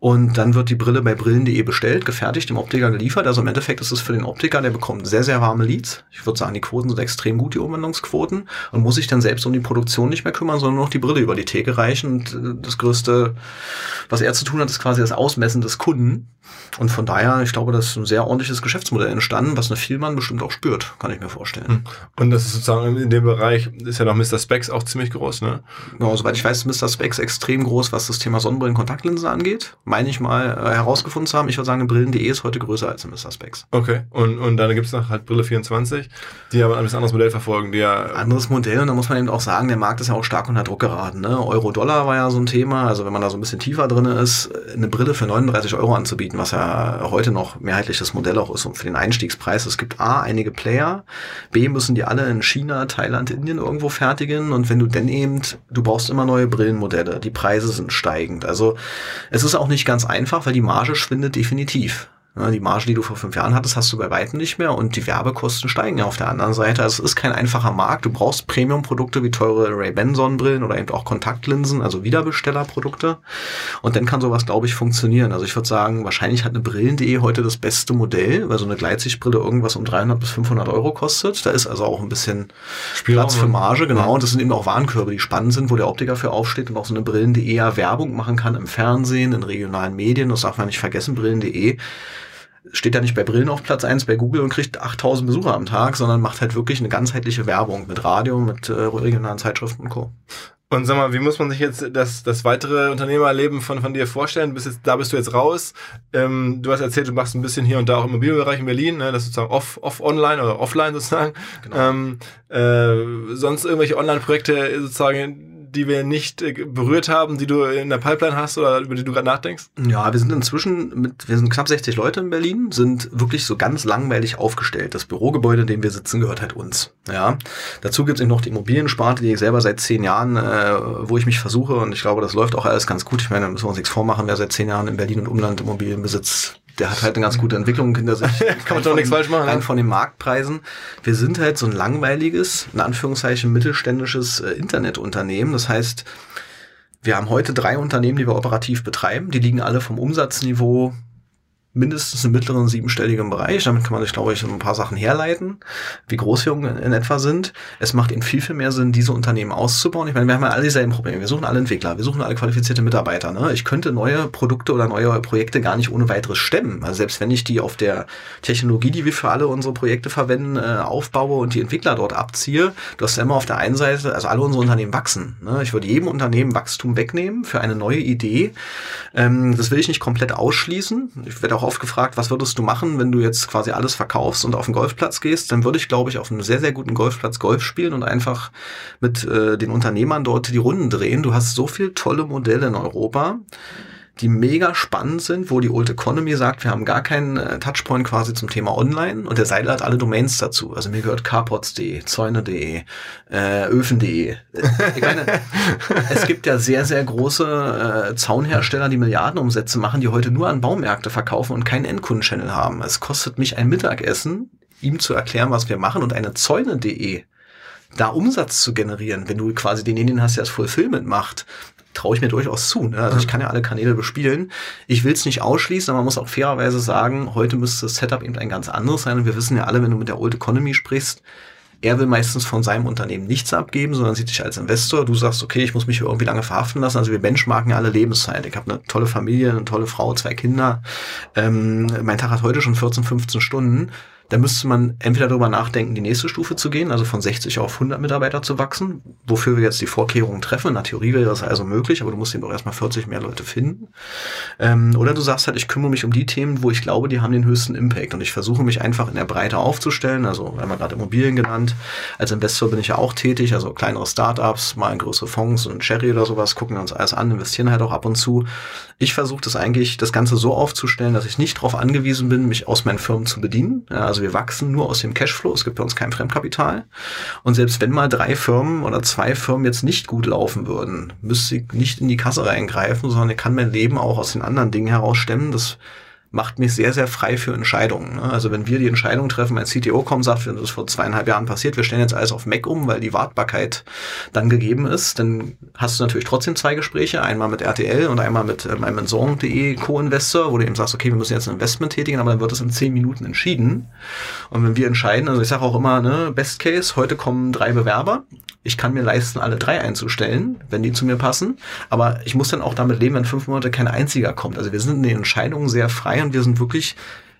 Und dann wird die Brille bei brillen.de bestellt, gefertigt, dem Optiker geliefert. Also im Endeffekt ist es für den Optiker, der bekommt sehr, sehr warme Leads. Ich würde sagen, die Quoten sind extrem gut, die Umwandlungsquoten. Und muss sich dann selbst um die Produktion nicht mehr kümmern, sondern nur noch die Brille über die Theke reichen. Und äh, das Größte, was er zu tun hat, ist quasi das Ausmessen des Kunden. Und von daher, ich glaube, das ist ein sehr ordentliches Geschäftsmodell entstanden, was eine Vielmann bestimmt auch spürt, kann ich mir vorstellen. Hm. Und das ist sozusagen in dem Bereich, ist ja noch Mr. Specs auch ziemlich groß, ne? Genau, soweit ich weiß, ist Mr. Specs extrem groß, was das Thema Sonnenbrillen-Kontaktlinsen angeht. Meine ich mal äh, herausgefunden zu haben. Ich würde sagen, Brillen.de ist heute größer als Mr. Specs. Okay, und, und dann gibt es noch halt Brille 24, die aber ein bisschen anderes Modell verfolgen, die ja... Anderes Modell und da muss man eben auch sagen, der Markt ist ja auch stark unter Druck geraten. Ne? Euro-Dollar war ja so ein Thema, also wenn man da so ein bisschen tiefer drin ist, eine Brille für 39 Euro anzubieten, was ja heute noch mehrheitlich das Modell auch ist und für den Einstiegspreis. Es gibt A, einige Player, B, müssen die alle in China, Thailand, Indien irgendwo fertigen und wenn du denn eben, du brauchst immer neue Brillenmodelle, die Preise sind steigend. Also es ist auch nicht ganz einfach, weil die Marge schwindet definitiv. Die Marge, die du vor fünf Jahren hattest, hast du bei weitem nicht mehr und die Werbekosten steigen ja auf der anderen Seite. Also es ist kein einfacher Markt. Du brauchst Premium-Produkte wie teure Ray-Ban Sonnenbrillen oder eben auch Kontaktlinsen, also Wiederbestellerprodukte. Und dann kann sowas, glaube ich, funktionieren. Also ich würde sagen, wahrscheinlich hat eine Brillen.de heute das beste Modell, weil so eine Gleitsichtbrille irgendwas um 300 bis 500 Euro kostet. Da ist also auch ein bisschen Spielraum, Platz für ne? Marge, genau. Und das sind eben auch Warenkörbe, die spannend sind, wo der Optiker für aufsteht und auch so eine Brillen.de ja Werbung machen kann im Fernsehen, in regionalen Medien. Das darf man nicht vergessen, Brillen.de steht ja nicht bei Brillen auf Platz eins bei Google und kriegt 8000 Besucher am Tag, sondern macht halt wirklich eine ganzheitliche Werbung mit Radio, mit äh, regionalen Zeitschriften und Co. Und sag mal, wie muss man sich jetzt das, das weitere Unternehmerleben von, von dir vorstellen? Bist jetzt, da bist du jetzt raus. Ähm, du hast erzählt, du machst ein bisschen hier und da auch im Immobilienbereich in Berlin, ne? das ist sozusagen off, off online oder offline sozusagen. Genau. Ähm, äh, sonst irgendwelche Online-Projekte sozusagen, die wir nicht äh, berührt haben, die du in der Pipeline hast oder über die du gerade nachdenkst? Ja, wir sind inzwischen mit, wir sind knapp 60 Leute in Berlin, sind wirklich so ganz langweilig aufgestellt. Das Bürogebäude, in dem wir sitzen, gehört halt uns. Ja, dazu gibt es eben noch die Immobiliensparte, die ich selber seit zehn Jahren, äh, wo ich mich versuche und ich glaube, das läuft auch alles ganz gut. Ich meine, da müssen wir uns nichts vormachen, wer seit zehn Jahren in Berlin und Umland Immobilien besitzt, der hat halt eine ganz gute Entwicklung hinter sich. Kann man doch nichts falsch machen. Rein ne? von den Marktpreisen. Wir sind halt so ein langweiliges, in Anführungszeichen mittelständisches äh, Internetunternehmen. Das heißt, wir haben heute drei Unternehmen, die wir operativ betreiben. Die liegen alle vom Umsatzniveau mindestens im mittleren siebenstelligen Bereich. Damit kann man sich, glaube ich, ein paar Sachen herleiten, wie groß wir in etwa sind. Es macht ihnen viel, viel mehr Sinn, diese Unternehmen auszubauen. Ich meine, wir haben ja alle dieselben Probleme. Wir suchen alle Entwickler, wir suchen alle qualifizierte Mitarbeiter. Ne? Ich könnte neue Produkte oder neue Projekte gar nicht ohne weiteres stemmen. Also selbst wenn ich die auf der Technologie, die wir für alle unsere Projekte verwenden, äh, aufbaue und die Entwickler dort abziehe, du hast ja immer auf der einen Seite, also alle unsere Unternehmen wachsen. Ne? Ich würde jedem Unternehmen Wachstum wegnehmen für eine neue Idee. Ähm, das will ich nicht komplett ausschließen. Ich werde auch oft gefragt, was würdest du machen, wenn du jetzt quasi alles verkaufst und auf den Golfplatz gehst? Dann würde ich, glaube ich, auf einem sehr, sehr guten Golfplatz Golf spielen und einfach mit äh, den Unternehmern dort die Runden drehen. Du hast so viel tolle Modelle in Europa die mega spannend sind, wo die Old Economy sagt, wir haben gar keinen äh, Touchpoint quasi zum Thema Online und der Seidel hat alle Domains dazu. Also mir gehört carpots.de, zäune.de, äh, öfen.de. Ich meine, es gibt ja sehr, sehr große äh, Zaunhersteller, die Milliardenumsätze machen, die heute nur an Baumärkte verkaufen und keinen Endkundenchannel haben. Es kostet mich ein Mittagessen, ihm zu erklären, was wir machen und eine Zäune.de da Umsatz zu generieren, wenn du quasi denjenigen hast, der das Fulfillment macht, traue ich mir durchaus zu. Ne? Also ich kann ja alle Kanäle bespielen. Ich will es nicht ausschließen, aber man muss auch fairerweise sagen, heute müsste das Setup eben ein ganz anderes sein. Und wir wissen ja alle, wenn du mit der Old Economy sprichst, er will meistens von seinem Unternehmen nichts abgeben, sondern sieht dich als Investor. Du sagst, okay, ich muss mich irgendwie lange verhaften lassen. Also wir benchmarken alle Lebenszeit. Ich habe eine tolle Familie, eine tolle Frau, zwei Kinder. Ähm, mein Tag hat heute schon 14, 15 Stunden. Da müsste man entweder darüber nachdenken, die nächste Stufe zu gehen, also von 60 auf 100 Mitarbeiter zu wachsen, wofür wir jetzt die Vorkehrungen treffen. In der Theorie wäre das also möglich, aber du musst eben auch erstmal 40 mehr Leute finden. Ähm, oder du sagst halt, ich kümmere mich um die Themen, wo ich glaube, die haben den höchsten Impact und ich versuche mich einfach in der Breite aufzustellen. Also, wir haben gerade Immobilien genannt. Als Investor bin ich ja auch tätig, also kleinere Startups, mal größere Fonds und Cherry oder sowas, gucken wir uns alles an, investieren halt auch ab und zu. Ich versuche das eigentlich, das Ganze so aufzustellen, dass ich nicht darauf angewiesen bin, mich aus meinen Firmen zu bedienen. Ja, also wir wachsen nur aus dem Cashflow. Es gibt bei uns kein Fremdkapital. Und selbst wenn mal drei Firmen oder zwei Firmen jetzt nicht gut laufen würden, müsste ich nicht in die Kasse reingreifen, sondern ich kann mein Leben auch aus den anderen Dingen herausstemmen. Das macht mich sehr, sehr frei für Entscheidungen. Ne? Also wenn wir die Entscheidung treffen, mein CTO kommt, sagt, das ist vor zweieinhalb Jahren passiert, wir stellen jetzt alles auf Mac um, weil die Wartbarkeit dann gegeben ist, dann hast du natürlich trotzdem zwei Gespräche, einmal mit RTL und einmal mit ähm, einem Sorgen.de Co-Investor, wo du eben sagst, okay, wir müssen jetzt ein Investment tätigen, aber dann wird es in zehn Minuten entschieden. Und wenn wir entscheiden, also ich sage auch immer, ne, Best Case, heute kommen drei Bewerber, ich kann mir leisten, alle drei einzustellen, wenn die zu mir passen. Aber ich muss dann auch damit leben, wenn fünf Monate kein einziger kommt. Also wir sind in den Entscheidungen sehr frei und wir sind wirklich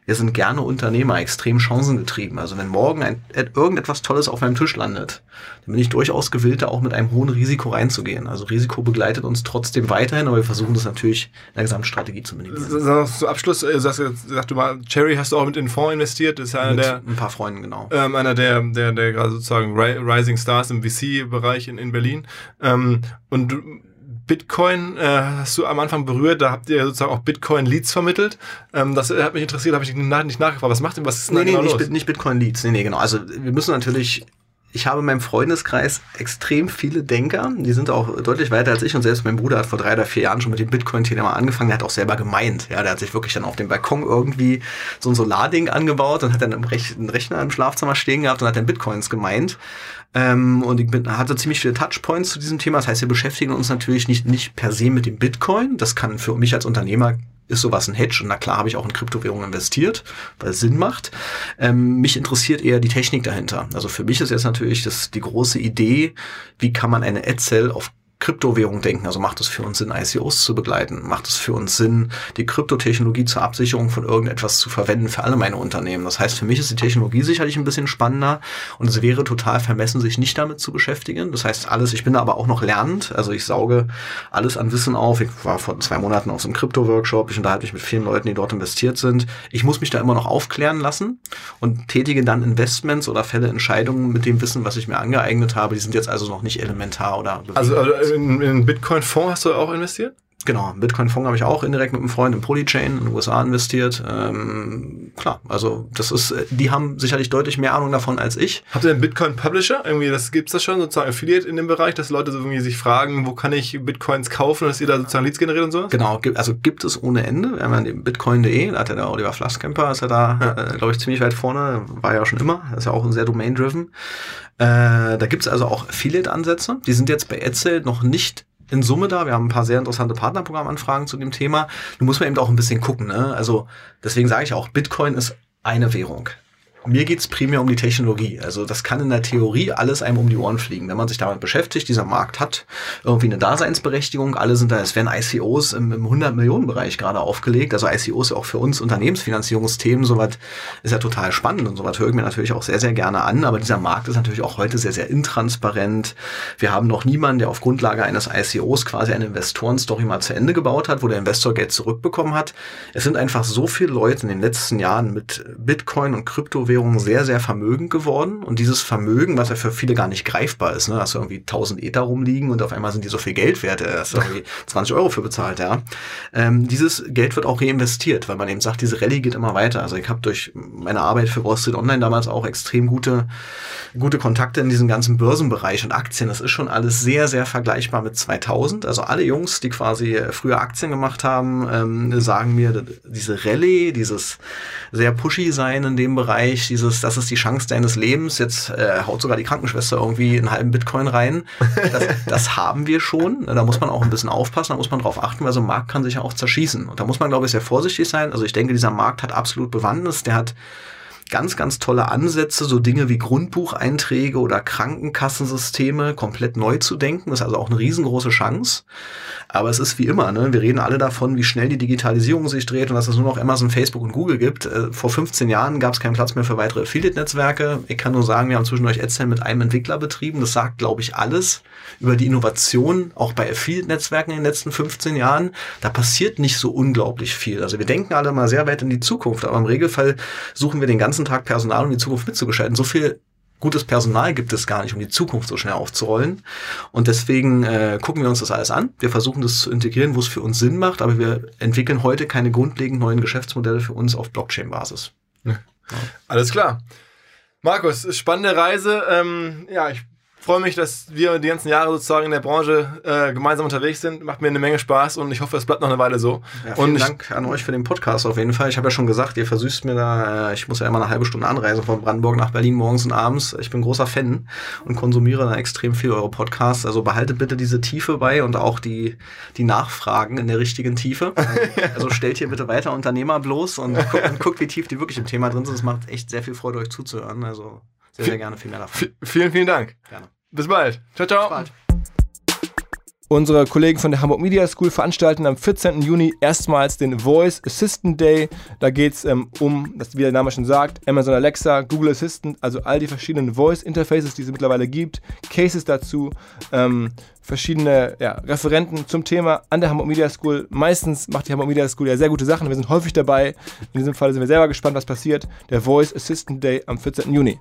wir sind gerne Unternehmer, extrem chancengetrieben. Also wenn morgen ein, irgendetwas Tolles auf meinem Tisch landet, dann bin ich durchaus gewillt, da auch mit einem hohen Risiko reinzugehen. Also Risiko begleitet uns trotzdem weiterhin, aber wir versuchen das natürlich in der Gesamtstrategie zu minimieren. Zum Abschluss, äh, sagst, sag du mal, Cherry hast du auch mit in den Fonds investiert, das ist einer mit der... ein paar Freunden, genau. Ähm, einer der, der, der gerade sozusagen Rising Stars im VC-Bereich in, in Berlin. Ähm, und du, Bitcoin äh, hast du am Anfang berührt, da habt ihr sozusagen auch Bitcoin-Leads vermittelt. Ähm, das hat mich interessiert, habe ich nicht nachgefragt. Was macht denn, was ist denn nee, da genau nee, los? nicht, nicht Bitcoin-Leads. Nee, nee, genau. Also wir müssen natürlich ich habe in meinem Freundeskreis extrem viele Denker, die sind auch deutlich weiter als ich und selbst mein Bruder hat vor drei oder vier Jahren schon mit dem Bitcoin-Thema angefangen, der hat auch selber gemeint, ja, der hat sich wirklich dann auf dem Balkon irgendwie so ein Solarding angebaut und hat dann einen Rechner im Schlafzimmer stehen gehabt und hat dann Bitcoins gemeint. Ähm, und ich bin, hatte ziemlich viele Touchpoints zu diesem Thema. Das heißt, wir beschäftigen uns natürlich nicht, nicht per se mit dem Bitcoin. Das kann für mich als Unternehmer ist sowas ein Hedge und na klar habe ich auch in Kryptowährungen investiert, weil es Sinn macht. Ähm, mich interessiert eher die Technik dahinter. Also für mich ist jetzt natürlich das, die große Idee, wie kann man eine Ad-Cell auf Kryptowährung denken. Also macht es für uns Sinn, ICOs zu begleiten? Macht es für uns Sinn, die Kryptotechnologie zur Absicherung von irgendetwas zu verwenden für alle meine Unternehmen? Das heißt, für mich ist die Technologie sicherlich ein bisschen spannender und es wäre total vermessen, sich nicht damit zu beschäftigen. Das heißt, alles, ich bin da aber auch noch lernend. Also ich sauge alles an Wissen auf. Ich war vor zwei Monaten auf so einem Krypto-Workshop. Ich unterhalte mich mit vielen Leuten, die dort investiert sind. Ich muss mich da immer noch aufklären lassen und tätige dann Investments oder fälle Entscheidungen mit dem Wissen, was ich mir angeeignet habe. Die sind jetzt also noch nicht elementar oder also, also in, in Bitcoin-Fonds hast du auch investiert? Genau, Bitcoin-Fonds habe ich auch indirekt mit einem Freund in Polychain in den USA investiert. Ähm, klar, also das ist, die haben sicherlich deutlich mehr Ahnung davon als ich. Habt ihr einen Bitcoin-Publisher? Irgendwie, das gibt's das schon, sozusagen Affiliate in dem Bereich, dass Leute so irgendwie sich fragen, wo kann ich Bitcoins kaufen, dass ihr da sozusagen Leads generiert und sowas? Genau, also gibt es ohne Ende. Wir haben ja den Bitcoin.de, da hat ja der Oliver Flasskemper, ist ja da, ja. äh, glaube ich, ziemlich weit vorne, war ja schon immer, ist ja auch sehr domain-driven. Äh, da gibt's also auch Affiliate-Ansätze. Die sind jetzt bei Edsel noch nicht in Summe da. Wir haben ein paar sehr interessante Partnerprogrammanfragen zu dem Thema. Du musst man eben auch ein bisschen gucken. Ne? Also deswegen sage ich auch, Bitcoin ist eine Währung mir geht's primär um die Technologie. Also das kann in der Theorie alles einem um die Ohren fliegen. Wenn man sich damit beschäftigt, dieser Markt hat irgendwie eine Daseinsberechtigung. Alle sind da, es werden ICOs im, im 100-Millionen-Bereich gerade aufgelegt. Also ICOs auch für uns Unternehmensfinanzierungsthemen. Sowas ist ja total spannend und sowas höre ich mir natürlich auch sehr, sehr gerne an. Aber dieser Markt ist natürlich auch heute sehr, sehr intransparent. Wir haben noch niemanden, der auf Grundlage eines ICOs quasi eine Investorenstory mal zu Ende gebaut hat, wo der Investor Geld zurückbekommen hat. Es sind einfach so viele Leute in den letzten Jahren mit Bitcoin und Kryptowährungen Kryptowährungen sehr, sehr vermögend geworden. Und dieses Vermögen, was ja für viele gar nicht greifbar ist, ne, dass du irgendwie 1000 Ether rumliegen und auf einmal sind die so viel Geld wert, da hast du irgendwie 20 Euro für bezahlt, ja. Ähm, dieses Geld wird auch reinvestiert, weil man eben sagt, diese Rallye geht immer weiter. Also ich habe durch meine Arbeit für Wall Street Online damals auch extrem gute, gute Kontakte in diesem ganzen Börsenbereich und Aktien. Das ist schon alles sehr, sehr vergleichbar mit 2000. Also alle Jungs, die quasi früher Aktien gemacht haben, ähm, sagen mir, diese Rallye, dieses sehr pushy sein in dem Bereich, dieses, das ist die Chance deines Lebens, jetzt äh, haut sogar die Krankenschwester irgendwie einen halben Bitcoin rein. Das, das haben wir schon. Da muss man auch ein bisschen aufpassen, da muss man drauf achten, weil so ein Markt kann sich ja auch zerschießen. Und da muss man, glaube ich, sehr vorsichtig sein. Also ich denke, dieser Markt hat absolut Bewandtnis, der hat ganz, ganz tolle Ansätze, so Dinge wie Grundbucheinträge oder Krankenkassensysteme komplett neu zu denken. Das ist also auch eine riesengroße Chance. Aber es ist wie immer, ne? wir reden alle davon, wie schnell die Digitalisierung sich dreht und dass es nur noch Amazon, Facebook und Google gibt. Äh, vor 15 Jahren gab es keinen Platz mehr für weitere Affiliate-Netzwerke. Ich kann nur sagen, wir haben zwischendurch AdSense mit einem Entwickler betrieben. Das sagt, glaube ich, alles über die Innovation, auch bei Affiliate-Netzwerken in den letzten 15 Jahren. Da passiert nicht so unglaublich viel. Also wir denken alle mal sehr weit in die Zukunft, aber im Regelfall suchen wir den ganzen Tag Personal, um die Zukunft mitzugestalten. So viel gutes Personal gibt es gar nicht, um die Zukunft so schnell aufzurollen. Und deswegen äh, gucken wir uns das alles an. Wir versuchen das zu integrieren, wo es für uns Sinn macht, aber wir entwickeln heute keine grundlegend neuen Geschäftsmodelle für uns auf Blockchain-Basis. Ja. Alles klar. Markus, spannende Reise. Ähm, ja, ich freue mich, dass wir die ganzen Jahre sozusagen in der Branche äh, gemeinsam unterwegs sind. Macht mir eine Menge Spaß und ich hoffe, es bleibt noch eine Weile so. Ja, vielen und Dank an euch für den Podcast auf jeden Fall. Ich habe ja schon gesagt, ihr versüßt mir da, äh, ich muss ja immer eine halbe Stunde anreisen von Brandenburg nach Berlin morgens und abends. Ich bin großer Fan und konsumiere da extrem viel eure Podcasts. Also behaltet bitte diese Tiefe bei und auch die, die Nachfragen in der richtigen Tiefe. Also stellt hier bitte weiter Unternehmer bloß und guckt, und guckt, wie tief die wirklich im Thema drin sind. Es macht echt sehr viel Freude, euch zuzuhören. Also sehr, sehr gerne viel mehr davon. vielen, vielen Dank. Gerne. Bis bald. Ciao, ciao. Bis bald. Unsere Kollegen von der Hamburg Media School veranstalten am 14. Juni erstmals den Voice Assistant Day. Da geht es ähm, um, wie der Name schon sagt, Amazon Alexa, Google Assistant, also all die verschiedenen Voice Interfaces, die es mittlerweile gibt, Cases dazu, ähm, verschiedene ja, Referenten zum Thema an der Hamburg Media School. Meistens macht die Hamburg Media School ja sehr gute Sachen. Wir sind häufig dabei. In diesem Fall sind wir selber gespannt, was passiert. Der Voice Assistant Day am 14. Juni.